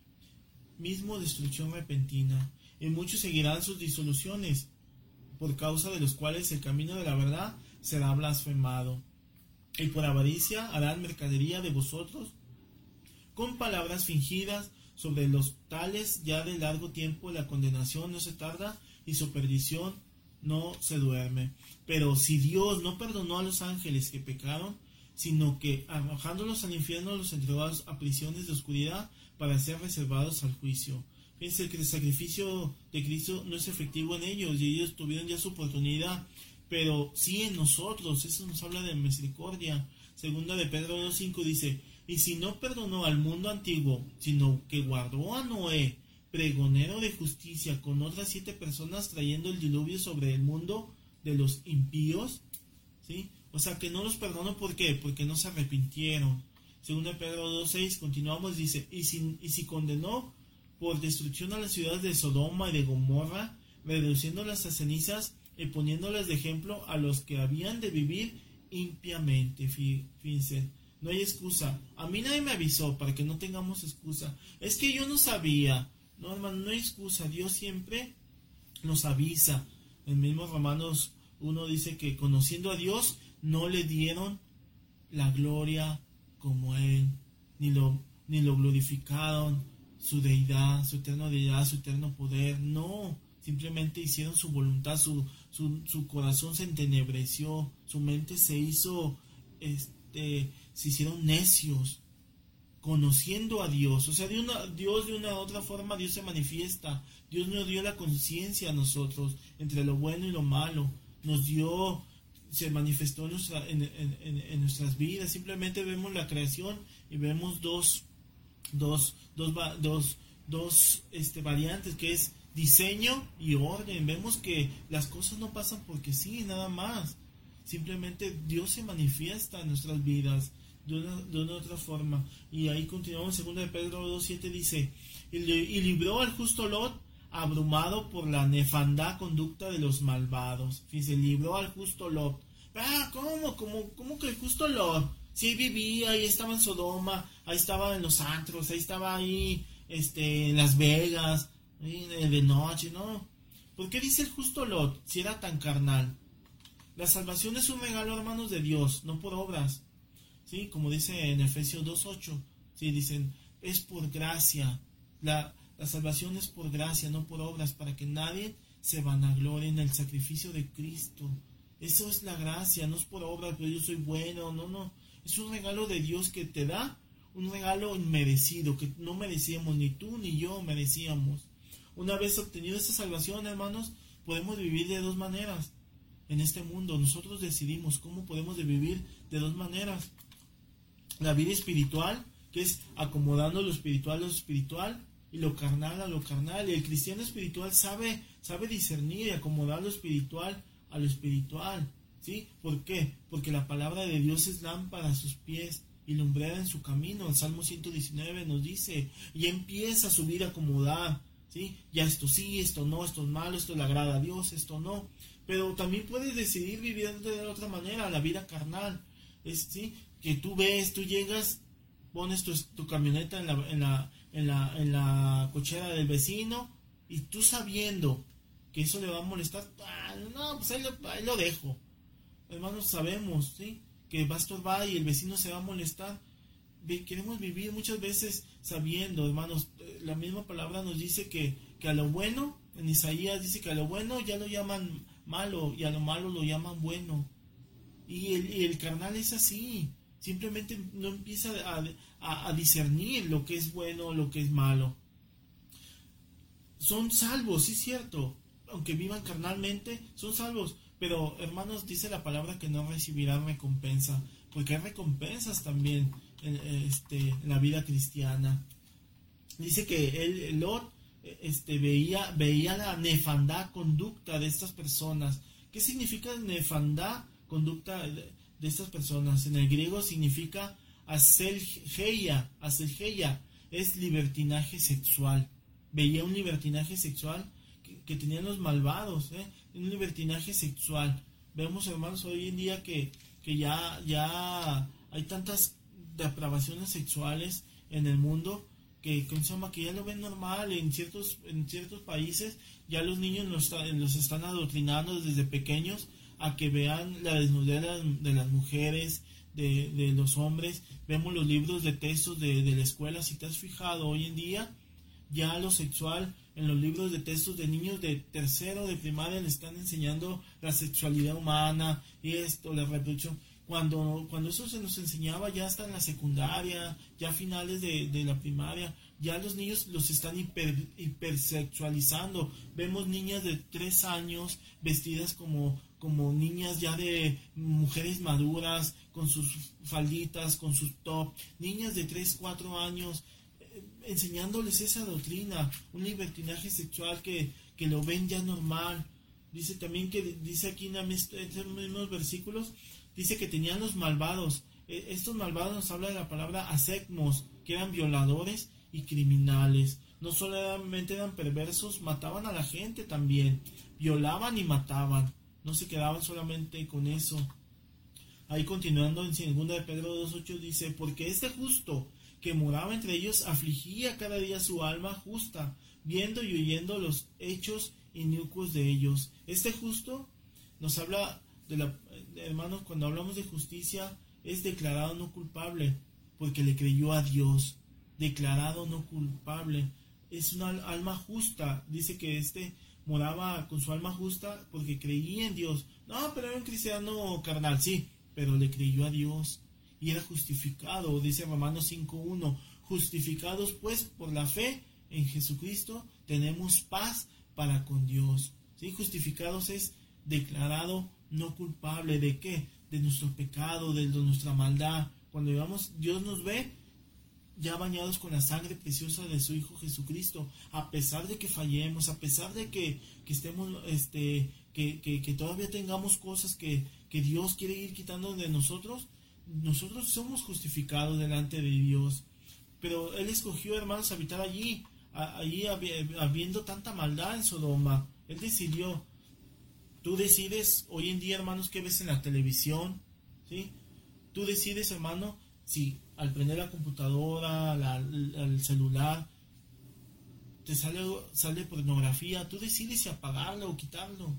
S1: mismo destrucción repentina, y muchos seguirán sus disoluciones, por causa de los cuales el camino de la verdad será blasfemado. Y por avaricia harán mercadería de vosotros, con palabras fingidas, sobre los tales ya de largo tiempo la condenación no se tarda y su perdición no se duerme. Pero si Dios no perdonó a los ángeles que pecaron, sino que arrojándolos al infierno los entregó a prisiones de oscuridad para ser reservados al juicio. Fíjense que el sacrificio de Cristo no es efectivo en ellos y ellos tuvieron ya su oportunidad, pero sí en nosotros, eso nos habla de misericordia. Segunda de Pedro 2.5 dice, y si no perdonó al mundo antiguo, sino que guardó a Noé, pregonero de justicia, con otras siete personas trayendo el diluvio sobre el mundo de los impíos, ¿sí? O sea, que no los perdonó, ¿por qué? Porque no se arrepintieron. Según Pedro 2.6, continuamos, dice, y si, y si condenó por destrucción a las ciudades de Sodoma y de Gomorra, reduciéndolas a cenizas y poniéndolas de ejemplo a los que habían de vivir impiamente. Fíjense, no hay excusa. A mí nadie me avisó para que no tengamos excusa. Es que yo no sabía. No, hermano, no hay excusa. Dios siempre nos avisa. En mismo Romanos 1 dice que conociendo a Dios, no le dieron la gloria como Él, ni lo, ni lo glorificaron, su deidad, su eterno deidad, su eterno poder, no, simplemente hicieron su voluntad, su, su, su corazón se entenebreció, su mente se hizo, este, se hicieron necios, conociendo a Dios, o sea, de una, Dios de una u otra forma, Dios se manifiesta, Dios nos dio la conciencia a nosotros entre lo bueno y lo malo, nos dio se manifestó en, nuestra, en, nuestras vidas. Simplemente vemos la creación y vemos dos, dos, dos, dos, dos este, variantes, que es diseño y orden. Vemos que las cosas no pasan porque sí, nada más. Simplemente Dios se manifiesta en nuestras vidas de una, de una otra forma. Y ahí continuamos, en 2 Pedro 2.7 dice, y, y libró al justo Lot abrumado por la nefanda conducta de los malvados. Fíjense, libró al justo Lot. Ah, ¿cómo? ¿Cómo, cómo que el justo Lot? Si vivía, ahí estaba en Sodoma, ahí estaba en los antros, ahí estaba ahí, este, en Las Vegas, de noche, ¿no? ¿Por qué dice el justo Lot si era tan carnal? La salvación es un regalo, hermanos, de Dios, no por obras. ¿Sí? Como dice en Efesios 2.8. Sí, dicen, es por gracia. La, la salvación es por gracia, no por obras, para que nadie se vanaglorie en el sacrificio de Cristo. Eso es la gracia, no es por obras, pero yo soy bueno, no, no. Es un regalo de Dios que te da, un regalo inmerecido, que no merecíamos, ni tú ni yo merecíamos. Una vez obtenido esta salvación, hermanos, podemos vivir de dos maneras en este mundo. Nosotros decidimos cómo podemos vivir de dos maneras. La vida espiritual, que es acomodando lo espiritual a lo espiritual, y lo carnal a lo carnal. Y el cristiano espiritual sabe, sabe discernir y acomodar lo espiritual a lo espiritual. ¿Sí? ¿Por qué? Porque la palabra de Dios es lámpara a sus pies y lumbrera en su camino. El Salmo 119 nos dice, y empieza su vida a acomodar. ¿Sí? Ya esto sí, esto no, esto es malo, esto le agrada a Dios, esto no. Pero también puedes decidir vivir de otra manera, la vida carnal. ¿sí? Que tú ves, tú llegas, pones tu, tu camioneta en la, en la cochera del vecino y tú sabiendo que eso le va a molestar, ah, no, pues ahí lo dejo. Hermanos, sabemos, ¿sí? Que va a estorbar y el vecino se va a molestar. Queremos vivir muchas veces sabiendo, hermanos, eh, la misma palabra nos dice que, que a lo bueno, en Isaías dice que a lo bueno ya lo llaman malo y a lo malo lo llaman bueno. Y el, y el carnal es así, simplemente no empieza a, a, discernir lo que es bueno, lo que es malo. Son salvos, sí es cierto, aunque vivan carnalmente, son salvos, pero hermanos, dice la palabra que no recibirán recompensa, porque hay recompensas también en, este, en la vida cristiana. Dice que el Lot este, veía, veía la nefandad conducta de estas personas. ¿Qué significa nefandad conducta de, estas personas? En el griego significa aselgeia, aselgeia, es libertinaje sexual. Veía un libertinaje sexual que, tenían los malvados, ¿eh? Un libertinaje sexual. Vemos, hermanos, hoy en día que, que ya, ya hay tantas depravaciones sexuales en el mundo que, que ya lo ven normal en ciertos, en ciertos países, ya los niños los, los están adoctrinando desde pequeños a que vean la desnudez de las, mujeres, de, de, los hombres, vemos los libros de textos de, de, la escuela, si te has fijado hoy en día, ya lo sexual, en los libros de textos de niños de tercero, de primaria, le están enseñando la sexualidad humana y esto, la reproducción cuando, cuando eso se nos enseñaba ya hasta en la secundaria, ya a finales de, de la primaria, ya los niños los están hiper, hipersexualizando. Vemos niñas de tres años vestidas como, como niñas ya de mujeres maduras, con sus falditas, con sus top, niñas de tres, cuatro años, enseñándoles esa doctrina, un libertinaje sexual que, que lo ven ya normal. Dice también que dice aquí en estos mismos versículos dice que tenían los malvados. E, estos malvados nos habla de la palabra asecmos, que eran violadores y criminales. No solamente eran perversos, mataban a la gente también. Violaban y mataban. No se quedaban solamente con eso. Ahí continuando en 2 de Pedro 2.8 dice, porque este justo que moraba entre ellos afligía cada día su alma justa, viendo y oyendo los hechos inicuos de ellos. Este justo nos habla de la, hermanos, cuando hablamos de justicia, es declarado no culpable, porque le creyó a Dios. Declarado no culpable. Es una alma justa. Dice que este moraba con su alma justa porque creía en Dios. No, pero era un cristiano carnal, sí, pero le creyó a Dios y era justificado, dice Romanos 5.1, justificados pues por la fe en Jesucristo, tenemos paz para con Dios. ¿Sí? Justificados es declarado no culpable de qué? De nuestro pecado, de nuestra maldad. Cuando digamos, Dios nos ve ya bañados con la sangre preciosa de su Hijo Jesucristo, a pesar de que fallemos, a pesar de que, que estemos, este, que, que, todavía tengamos cosas que, que Dios quiere ir quitando de nosotros, nosotros somos justificados delante de Dios. Pero Él escogió, hermanos, habitar allí, allí habiendo tanta maldad en Sodoma. Él decidió Tú decides hoy en día, hermanos, qué ves en la televisión, ¿sí? Tú decides, hermano, si al prender la computadora, el celular, te sale, sale pornografía, tú decides si apagarlo o quitarlo.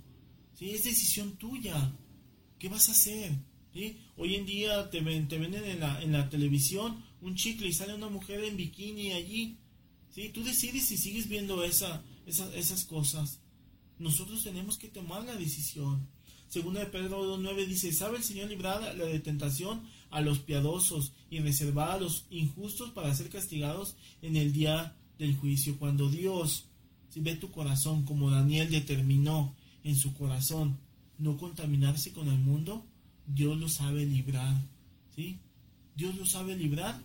S1: ¿sí? Es decisión tuya. ¿Qué vas a hacer? Hoy en día te, ven, te venden en la, en la televisión un chicle y sale una mujer en bikini allí. ¿sí? Tú decides si sigues viendo esa, esas cosas nosotros tenemos que tomar la decisión. Segunda de Pedro 2.9 dice, ¿sabe el Señor librar la de tentación a los piadosos y reservar a los injustos para ser castigados en el día del juicio? Cuando Dios si ve tu corazón como Daniel determinó en su corazón no contaminarse con el mundo, Dios lo sabe librar, ¿sí? Dios lo sabe librar,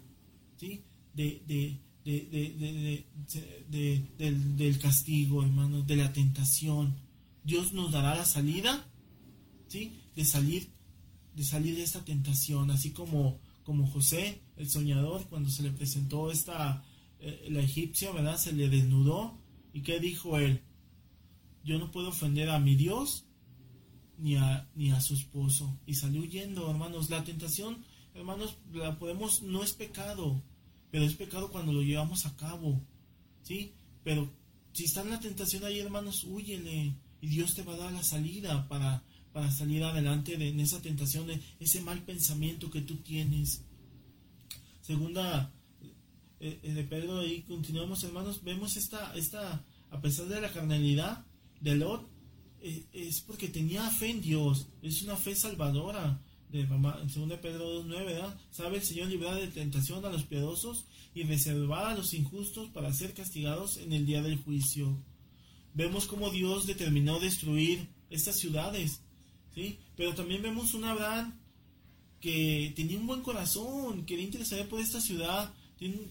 S1: ¿sí? De, de, de, del, del, castigo, hermanos, de la tentación. Dios nos dará la salida, ¿sí? De salir, de salir de esta tentación, así como, como José, el soñador, cuando se le presentó esta, eh, la egipcia, ¿verdad? Se le desnudó. ¿Y qué dijo él? Yo no puedo ofender a mi Dios ni a, ni a su esposo. Y salió huyendo, hermanos. La tentación, hermanos, la podemos, no es pecado pero es pecado cuando lo llevamos a cabo, ¿sí? Pero si está en la tentación ahí, hermanos, huyele y Dios te va a dar la salida para, para salir adelante de, en esa tentación, de ese mal pensamiento que tú tienes. Segunda eh, eh, de Pedro, ahí continuamos, hermanos, vemos esta, esta, a pesar de la carnalidad de Lot, es porque tenía fe en Dios, es una fe salvadora. De mamá, en 2 Pedro 2.9, ¿verdad? Sabe el Señor librar de tentación a los piadosos y reservar a los injustos para ser castigados en el día del juicio. Vemos cómo Dios determinó destruir estas ciudades, ¿sí? Pero también vemos un Abraham que tenía un buen corazón, quería interesar por esta ciudad,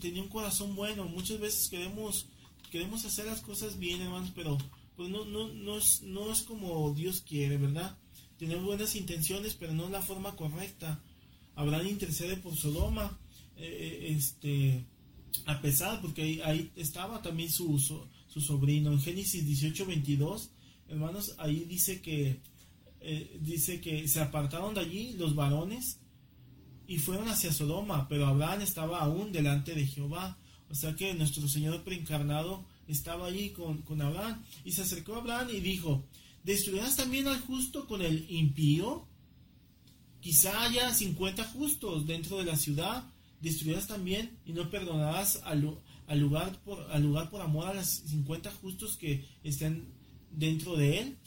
S1: tenía un corazón bueno. Muchas veces queremos, queremos hacer las cosas bien, hermanos, pero pues no, no, no, es, no es como Dios quiere, ¿verdad? Tenemos buenas intenciones, pero no es la forma correcta. Abraham intercede por Sodoma, eh, eh, este, a pesar, porque ahí, estaba también su, su, sobrino. En Génesis 18, 22, hermanos, ahí dice que, eh, dice que se apartaron de allí los varones y fueron hacia Sodoma, pero Abraham estaba aún delante de Jehová. O sea que nuestro Señor preencarnado estaba allí con, con Abraham. Y se acercó a Abraham y dijo, ¿destruirás también al justo con el impío? Quizá haya 50 justos dentro de la ciudad, destruirás también y no perdonarás al, lugar, por, al lugar por amor a los 50 justos que estén dentro de él.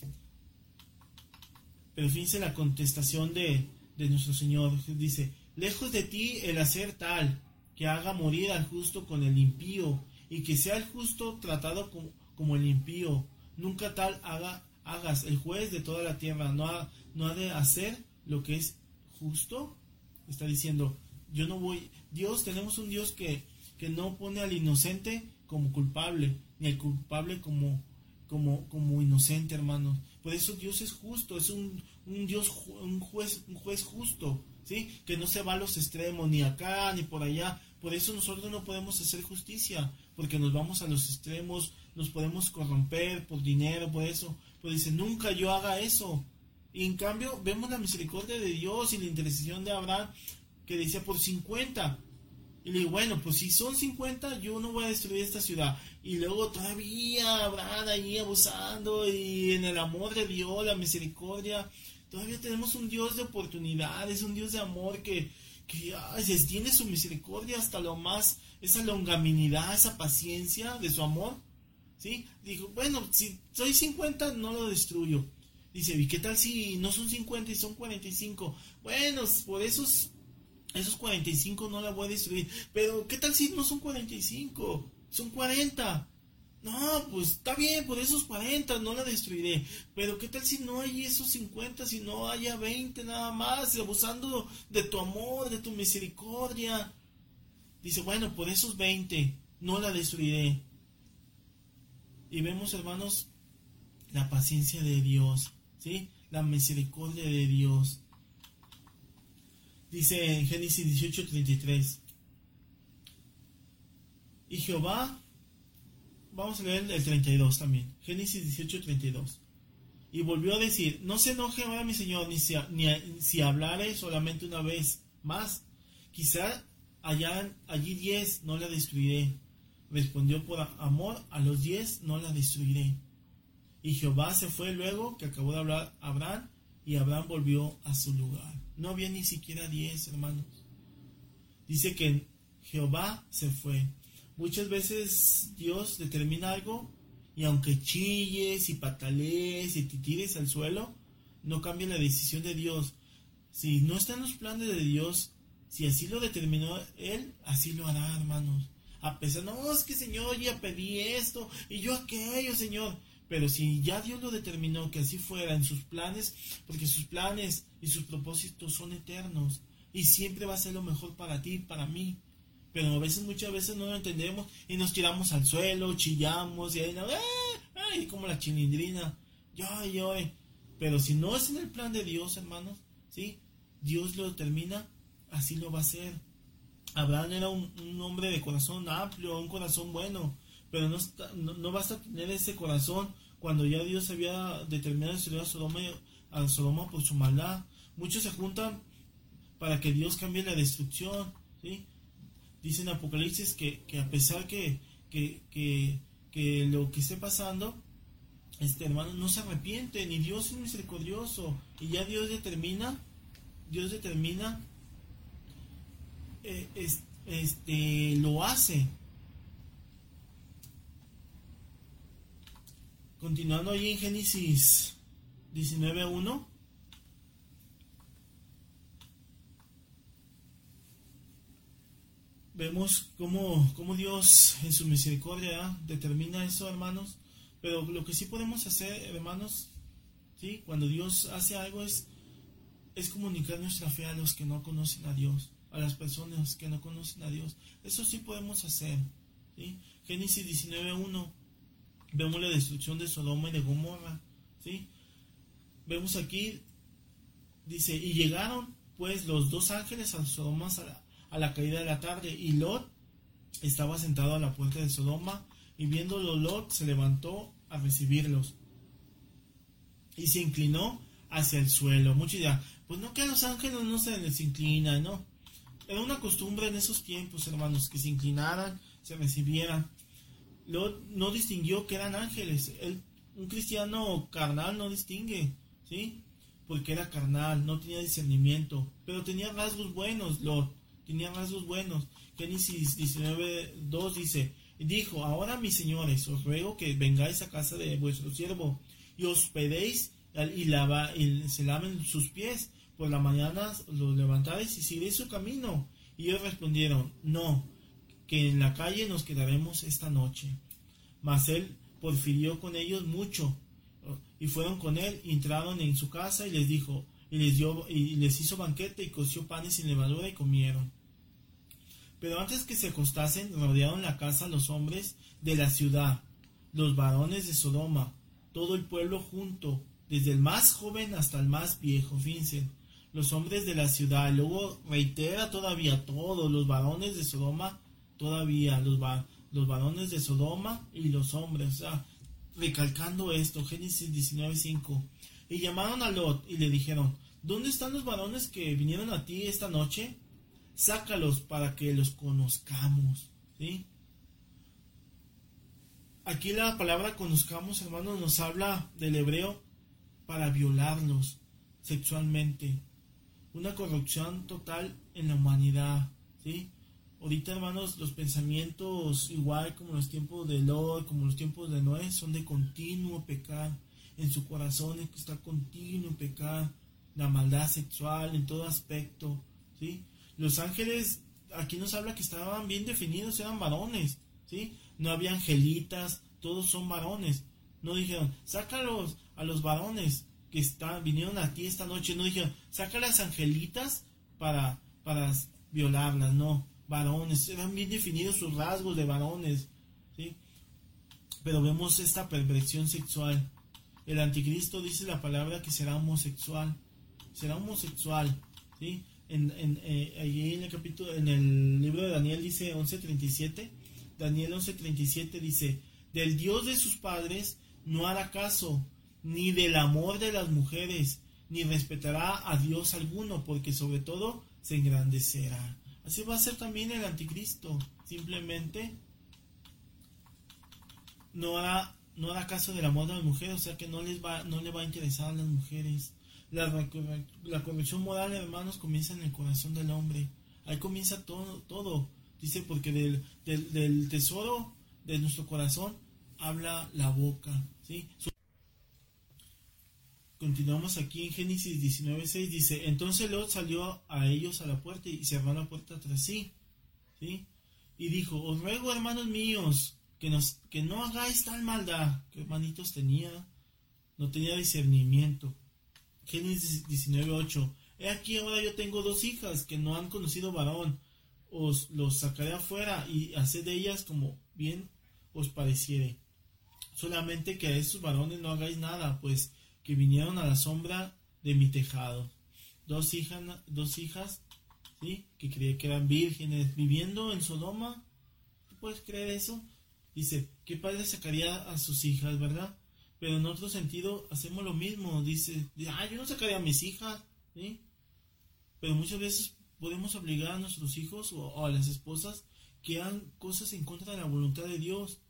S1: Pero fíjense la contestación de, de nuestro Señor. Dice, lejos de ti el hacer tal, que haga morir al justo con el impío, y que sea el justo tratado como, el impío. Nunca tal haga, hagas el juez de toda la tierra, no ha, no ha de hacer lo que es justo. Está diciendo, yo no voy, Dios, tenemos un Dios que, que no pone al inocente como culpable, ni al culpable como, como, como inocente, hermanos. Por eso Dios es justo, es un, un Dios, un juez, un juez justo, ¿sí? Que no se va a los extremos, ni acá, ni por allá. Por eso nosotros no podemos hacer justicia, porque nos vamos a los extremos, nos podemos corromper por dinero, por eso. Pues dice, nunca yo haga eso. Y en cambio, vemos la misericordia de Dios y la intercesión de Abraham, que decía por 50. Y le digo, bueno, pues si son 50, yo no voy a destruir esta ciudad. Y luego todavía Abraham ahí abusando y en el amor de Dios, la misericordia. Todavía tenemos un Dios de oportunidades, un Dios de amor que, que tiene su misericordia hasta lo más, esa longaminidad, esa paciencia de su amor. ¿Sí? Dijo, bueno, si soy 50, no lo destruyo. Dice, ¿y qué tal si no son 50 y son 45? Bueno, por esos, esos 45 no la voy a destruir. Pero, ¿qué tal si no son 45? Son 40. No, pues está bien, por esos 40 no la destruiré. Pero ¿qué tal si no hay esos 50, si no haya 20 nada más, abusando de tu amor, de tu misericordia? Dice, bueno, por esos 20 no la destruiré. Y vemos, hermanos, la paciencia de Dios, ¿sí? La misericordia de Dios. Dice en Génesis 18:33. Y Jehová vamos a leer el 32 también. Génesis 18, 32. Y volvió a decir, no se enoje ahora mi Señor, ni si, ni si hablare solamente una vez más. Quizá allá, allí diez no la destruiré. Respondió por amor, a los diez no la destruiré. Y Jehová se fue luego que acabó de hablar Abraham, y Abraham volvió a su lugar. No había ni siquiera diez, hermanos. Dice que Jehová se fue. Muchas veces Dios determina algo y aunque chilles y patalees y te tires al suelo, no cambia la decisión de Dios. Si no está en los planes de Dios, si así lo determinó Él, así lo hará, hermanos. A pesar, no, es que Señor, ya pedí esto y yo aquello, Señor. Pero si ya Dios lo determinó que así fuera en sus planes, porque sus planes y sus propósitos son eternos y siempre va a ser lo mejor para ti para mí pero a veces, muchas veces no lo entendemos y nos tiramos al suelo, chillamos y ahí, ¡ay! como la chilindrina, yo, yo, pero si no es en el plan de Dios, hermanos, ¿sí? Dios lo determina, así lo va a hacer. Abraham era un, hombre de corazón amplio, un corazón bueno, pero no, no, basta tener ese corazón cuando ya Dios había determinado a Sodoma, a Sodoma por su maldad. Muchos se juntan para que Dios cambie la destrucción, ¿sí? dice en Apocalipsis que, que a pesar que, que, que, que lo que esté pasando, este hermano no se arrepiente, ni Dios es misericordioso, y ya Dios determina, Dios determina, eh, este, lo hace. Continuando ahí en Génesis 19.1. Vemos cómo, cómo Dios en su misericordia determina eso, hermanos pero lo que sí podemos hacer, hermanos, ¿sí? cuando Dios hace algo es, es comunicar nuestra fe a los que no conocen a Dios, a las personas que no conocen a Dios. Eso sí podemos hacer. ¿sí? Génesis 19.1, vemos la destrucción de Sodoma y de Gomorra. ¿sí? Vemos aquí, dice, y llegaron pues los dos ángeles a Sodoma a la, a la caída de la tarde, y Lot estaba sentado a la puerta de Sodoma, y viéndolo Lot se levantó a recibirlos. Y se inclinó hacia el suelo. Muchos dirán, pues no que los ángeles no se les inclinan, ¿no? Era una costumbre en esos tiempos, hermanos, que se inclinaran, se recibieran. Lot no distinguió que eran ángeles. un cristiano carnal no distingue, ¿sí? Porque era carnal, no tenía discernimiento. Pero tenía rasgos buenos, Lot. Tenía rasgos buenos. Génesis 19.2 dice, dijo, ahora mis señores, os ruego que vengáis a casa de vuestro siervo y hospedéis y, lava, y se laven sus pies. Por la mañana los levantaréis y seguiréis su camino. Y ellos respondieron, no, que en la calle nos quedaremos esta noche. Mas él porfirió con ellos mucho. Y fueron con él, entraron en su casa y les dijo, y les dio, y les hizo banquete y coció panes sin levadura y comieron. Pero antes que se acostasen, rodearon la casa los hombres de la ciudad, los varones de Sodoma, todo el pueblo junto, desde el más joven hasta el más viejo, los hombres de la ciudad. Luego reitera todavía todos, los varones de Sodoma, todavía los, los varones de Sodoma y los hombres, o sea, recalcando esto, Génesis 19.5. Y llamaron a Lot y le dijeron, ¿dónde están los varones que vinieron a ti esta noche? sácalos para que los conozcamos. ¿sí? Aquí la palabra conozcamos, hermanos, nos habla del hebreo para violarlos sexualmente. Una corrupción total en la humanidad. ¿sí? Ahorita, hermanos, los pensamientos, igual como los tiempos de Lot, como los tiempos de Noé, son de continuo pecar. En su corazón está continuo pecar, la maldad sexual en todo aspecto. ¿sí? Los ángeles, aquí nos habla que estaban bien definidos, eran varones, ¿sí? No había angelitas, todos son varones. No dijeron, sácalos a los varones que están, vinieron a ti esta noche. No dijeron, saca las angelitas para, para violarlas, no. Varones, eran bien definidos sus rasgos de varones, ¿sí? Pero vemos esta perversión sexual. El anticristo dice la palabra que será homosexual. Será homosexual, ¿sí? en, en, eh, en el capítulo, en el libro de Daniel dice 11.37, Daniel 11.37 dice, del Dios de sus padres no hará caso, ni del amor de las mujeres, ni respetará a Dios alguno, porque sobre todo se engrandecerá. Así va a ser también el anticristo, simplemente no hará, no hará caso del amor de las mujeres, o sea que no les va, no le va a interesar a las mujeres. La, la corrección moral, hermanos, comienza en el corazón del hombre. Ahí comienza todo. todo. Dice, porque del, del, tesoro de nuestro corazón habla la boca. ¿sí? Continuamos aquí en Génesis 19.6. Dice, entonces Lot salió a ellos a la puerta y cerró la puerta tras sí. ¿sí? Y dijo, os ruego, hermanos míos, que, nos, que no hagáis tal maldad. Que hermanitos tenía, no tenía discernimiento. Génesis 19.8. He aquí ahora yo tengo dos hijas que no han conocido varón. Os los sacaré afuera y haced de ellas como bien os pareciere. Solamente que a esos varones no hagáis nada, pues que vinieron a la sombra de mi tejado. Dos hijas, dos hijas, ¿sí? Que creía que eran vírgenes, viviendo en Sodoma. ¿Tú puedes creer eso? Dice, ¿qué padre sacaría a sus hijas, verdad? Pero en otro sentido hacemos lo mismo. Dice, ah, yo no sacaría a mis hijas, ¿sí? Pero muchas veces podemos obligar a nuestros hijos o, a las esposas que hagan cosas en contra de la voluntad de Dios.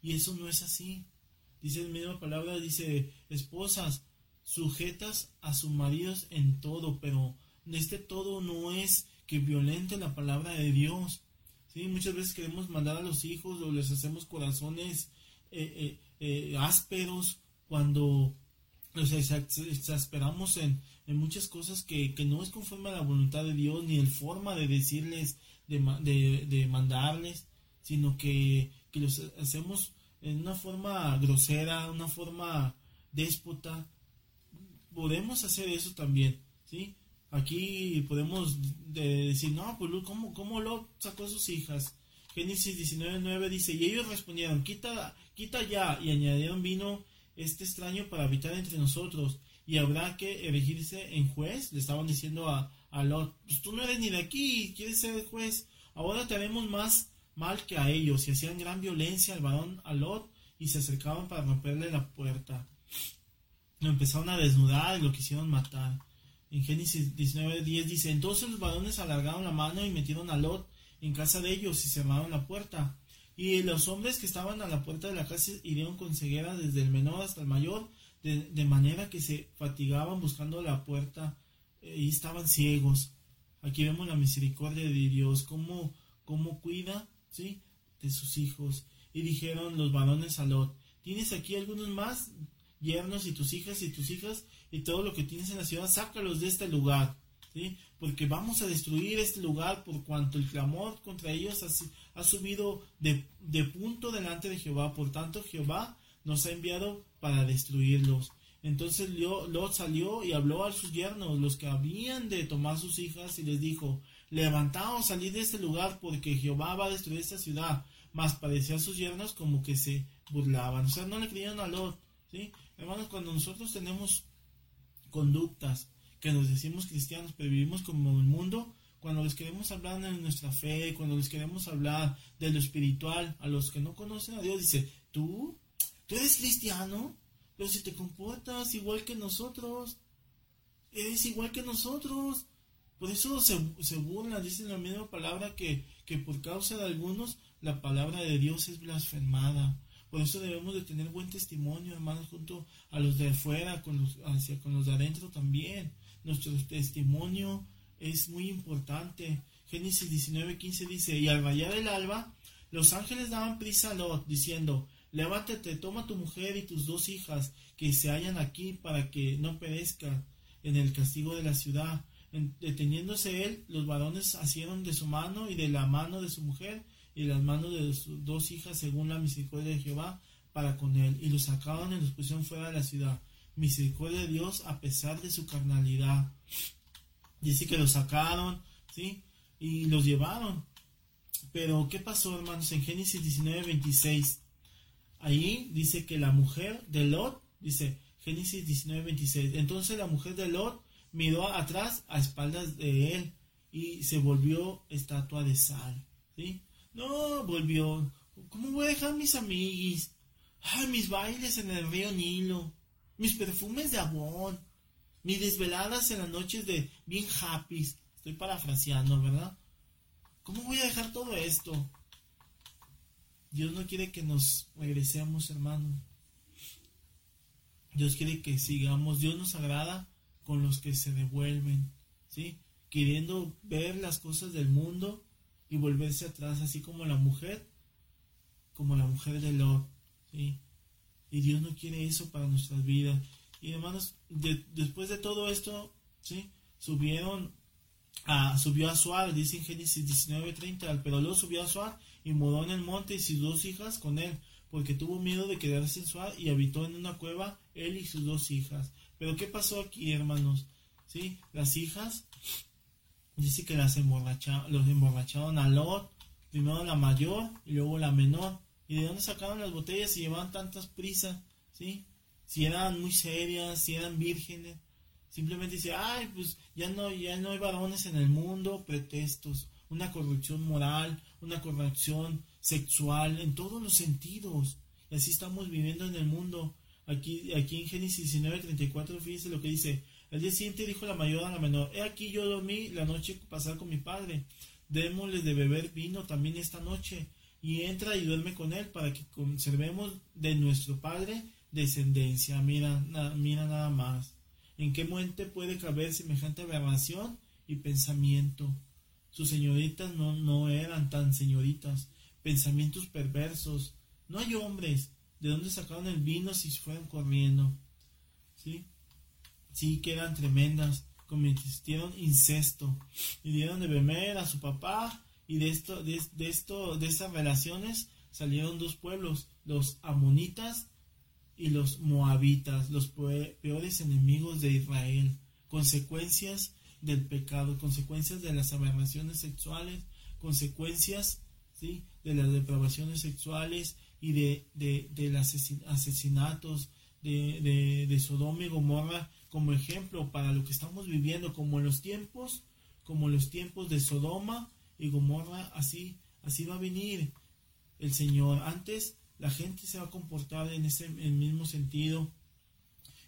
S1: Y eso no es así. Dice en misma palabra, dice, esposas, sujetas a sus maridos en todo, pero este todo no es que violente la palabra de Dios. ¿sí? Muchas veces queremos mandar a los hijos o les hacemos corazones eh, eh, eh, ásperos cuando nos exasperamos en, en muchas cosas que, que, no es conforme a la voluntad de Dios ni el forma de decirles, de, de, de mandarles, sino que, que los hacemos en una forma grosera, una forma déspota. Podemos hacer eso también, ¿sí? Aquí podemos decir, no, pues ¿cómo, cómo Lot sacó a sus hijas? Génesis 19.9 dice, y ellos respondieron, quita, quita ya, y añadieron vino este extraño para habitar entre nosotros, y habrá que elegirse en juez, le estaban diciendo a, a Lot, pues tú no eres ni de aquí, quieres ser juez, ahora te haremos más mal que a ellos, y hacían gran violencia al varón a Lot, y se acercaban para romperle la puerta. Lo empezaron a desnudar y lo quisieron matar. En Génesis 19.10 dice, entonces los varones alargaron la mano y metieron a Lot en casa de ellos y cerraron la puerta. Y los hombres que estaban a la puerta de la casa hirieron con ceguera desde el menor hasta el mayor, de, manera que se fatigaban buscando la puerta eh, y estaban ciegos. Aquí vemos la misericordia de Dios, cómo, cómo cuida de sus hijos. Y dijeron los varones a Lot, ¿tienes aquí algunos más yernos y tus hijas y tus hijas y todo lo que tienes en la ciudad, sácalos de este lugar. Porque vamos a destruir este lugar por cuanto el clamor contra ellos ha, ha subido de, de, punto delante de Jehová. Por tanto, Jehová nos ha enviado para destruirlos. Entonces Lot salió y habló a sus yernos, los que habían de tomar sus hijas, y les dijo, levantaos, salid de este lugar, porque Jehová va a destruir esta ciudad. Mas parecía sus yernos como que se burlaban. O sea, no le creían a Lot. ¿sí? Hermanos, cuando nosotros tenemos conductas que nos decimos cristianos, pero vivimos como el mundo, cuando les queremos hablar de nuestra fe, cuando les queremos hablar de lo espiritual, a los que no conocen a Dios, dice, tú, tú eres cristiano, pero si te comportas igual que nosotros, eres igual que nosotros. Por eso se, se burla, dicen la misma palabra que, que por causa de algunos la palabra de Dios es blasfemada. Por eso debemos de tener buen testimonio, hermanos, junto a los de afuera, con los, hacia, con los de adentro también. Nuestro testimonio es muy importante. Génesis 19:15 dice, y al rayar el alba, los ángeles daban prisa a Lot, diciendo, levántate, toma tu mujer y tus dos hijas, que se hallan aquí para que no perezca en el castigo de la ciudad. Deteniéndose él, los varones asieron de su mano y de la mano de su mujer, y las manos de sus dos hijas según la misericordia de Jehová para con él, y los sacaron y los pusieron fuera de la ciudad. Misericordia de Dios a pesar de su carnalidad. Dice que los sacaron, ¿sí? Y los llevaron. Pero, ¿qué pasó, hermanos? En Génesis 19, 26. Ahí dice que la mujer de Lot, dice Génesis 19, 26. Entonces la mujer de Lot miró atrás a espaldas de él y se volvió estatua de sal. ¿sí? No, volvió. ¿Cómo voy a dejar mis amiguis? Ay, mis bailes en el río Nilo. Mis perfumes de abón. Mis desveladas en las noches de bien happy. Estoy parafraseando, ¿verdad? ¿Cómo voy a dejar todo esto? Dios no quiere que nos regresemos, hermano. Dios quiere que sigamos. Dios nos agrada con los que se devuelven, ¿sí? Queriendo ver las cosas del mundo y volverse atrás, así como la mujer, como la mujer de Lot, ¿sí? Y Dios no quiere eso para nuestras vidas. Y hermanos, después de todo esto, ¿sí? Subieron a, subió a Suar, dice en Génesis 19:30, pero luego subió a Suar y moró en el monte y sus dos hijas con él, porque tuvo miedo de quedarse en Suar y habitó en una cueva él y sus dos hijas. Pero ¿qué pasó aquí, hermanos? ¿Sí? Las hijas dice que las emborracharon, los emborracharon a Lot, primero la mayor y luego la menor. ¿Y de dónde sacaron las botellas y llevaban tantas prisas? ¿Sí? Si eran muy serias, si eran vírgenes. Simplemente dice, ay, pues ya no, ya no hay varones en el mundo, pretextos, una corrupción moral, una corrupción sexual, en todos los sentidos. Y así estamos viviendo en el mundo. Aquí, aquí en Génesis 19, 34, fíjense lo que dice, el día siguiente dijo la mayor a la menor, he aquí yo dormí la noche pasada con mi padre. démosle de beber vino también esta noche, y entra y duerme con él para que conservemos de nuestro Padre descendencia. Mira, mira nada más. ¿En qué muente puede caber semejante aberración y pensamiento? Sus señoritas no eran tan señoritas, pensamientos perversos. No hay hombres. ¿De dónde sacaron el vino si se fueron corriendo? ¿Sí? Sí, que eran tremendas. Cometieron incesto. Y dieron de beber a su papá y de esto, de, esto, de estas relaciones salieron dos pueblos, los amonitas y los moabitas, los peores enemigos de Israel, consecuencias del pecado, consecuencias de las aberraciones sexuales, consecuencias ¿sí? de las depravaciones sexuales y de, de, de asesinatos de, de, de Sodoma y Gomorra como ejemplo para lo que estamos viviendo, como en los tiempos, como los tiempos de Sodoma y Gomorra, así, así va a venir el Señor. Antes la gente se va a comportar en ese mismo sentido.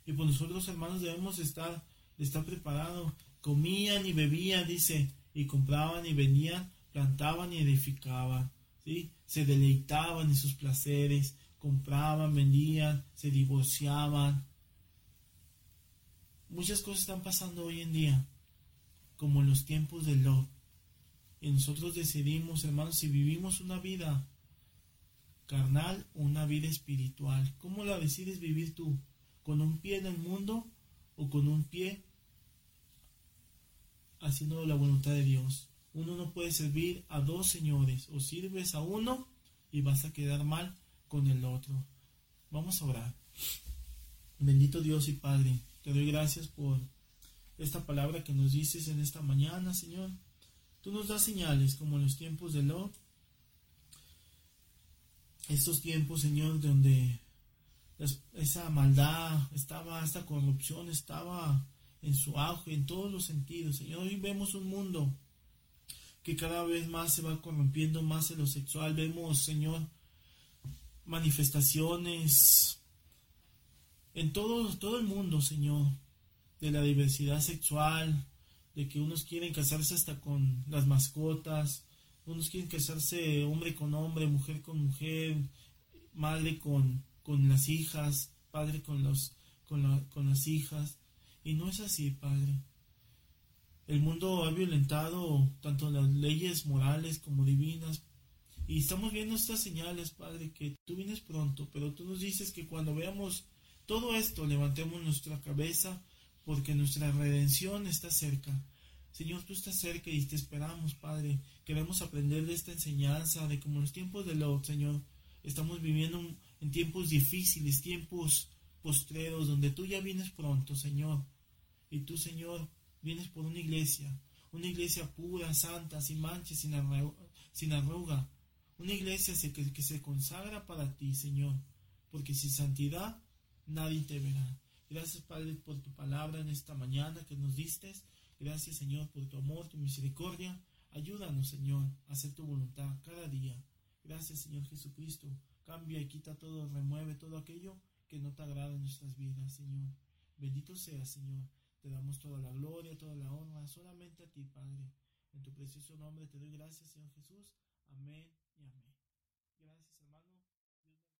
S1: Y pues nosotros hermanos debemos estar, estar preparados. Comían y bebían, dice, y compraban y vendían, plantaban y edificaban. Se deleitaban en sus placeres, compraban, vendían, se divorciaban. Muchas cosas están pasando hoy en día, como en los tiempos de Lot. Y nosotros decidimos, hermanos, si vivimos una vida carnal o una vida espiritual. ¿Cómo la decides vivir tú? ¿Con un pie en el mundo o con un pie haciendo la voluntad de Dios? Uno no puede servir a dos señores. O sirves a uno y vas a quedar mal con el otro. Vamos a orar. Bendito Dios y Padre, te doy gracias por esta palabra que nos dices en esta mañana, Señor. Tú nos das señales como en los tiempos de Lot. Estos tiempos, Señor, donde esa maldad estaba, esta corrupción estaba en su auge, en todos los sentidos. Señor, hoy vemos un mundo que cada vez más se va corrompiendo más en lo sexual. Vemos, Señor, manifestaciones en todo, todo el mundo, Señor, de la diversidad sexual, de que unos quieren casarse hasta con las mascotas, unos quieren casarse hombre con hombre, mujer con mujer, madre con, con las hijas, padre con, los, con, con las hijas. Y no es así, Padre. El mundo ha violentado tanto las leyes morales como divinas. Y estamos viendo estas señales, Padre, que tú vienes pronto, pero tú nos dices que cuando veamos todo esto, levantemos nuestra cabeza porque nuestra redención está cerca. Señor, tú estás cerca y te esperamos, Padre. Queremos aprender de esta enseñanza, de cómo los tiempos de lo, Señor, estamos viviendo en tiempos difíciles, tiempos postreros, donde tú ya vienes pronto, Señor. Y tú, Señor, vienes por una iglesia, una iglesia pura, santa, sin manches, sin, sin arruga. Una iglesia que, que se consagra para ti, Señor, porque sin santidad nadie te verá. Gracias, Padre, por tu palabra en esta mañana que nos diste. Gracias, Señor, por tu amor, tu misericordia. Ayúdanos, Señor, a hacer tu voluntad cada día. Gracias, Señor Jesucristo. Cambia y quita todo, remueve todo aquello que no te agrada en nuestras vidas, Señor. Bendito sea, Señor. Te damos toda la gloria, toda la honra, solamente a ti, Padre. En tu precioso nombre te doy gracias, Señor Jesús. Amén y amén.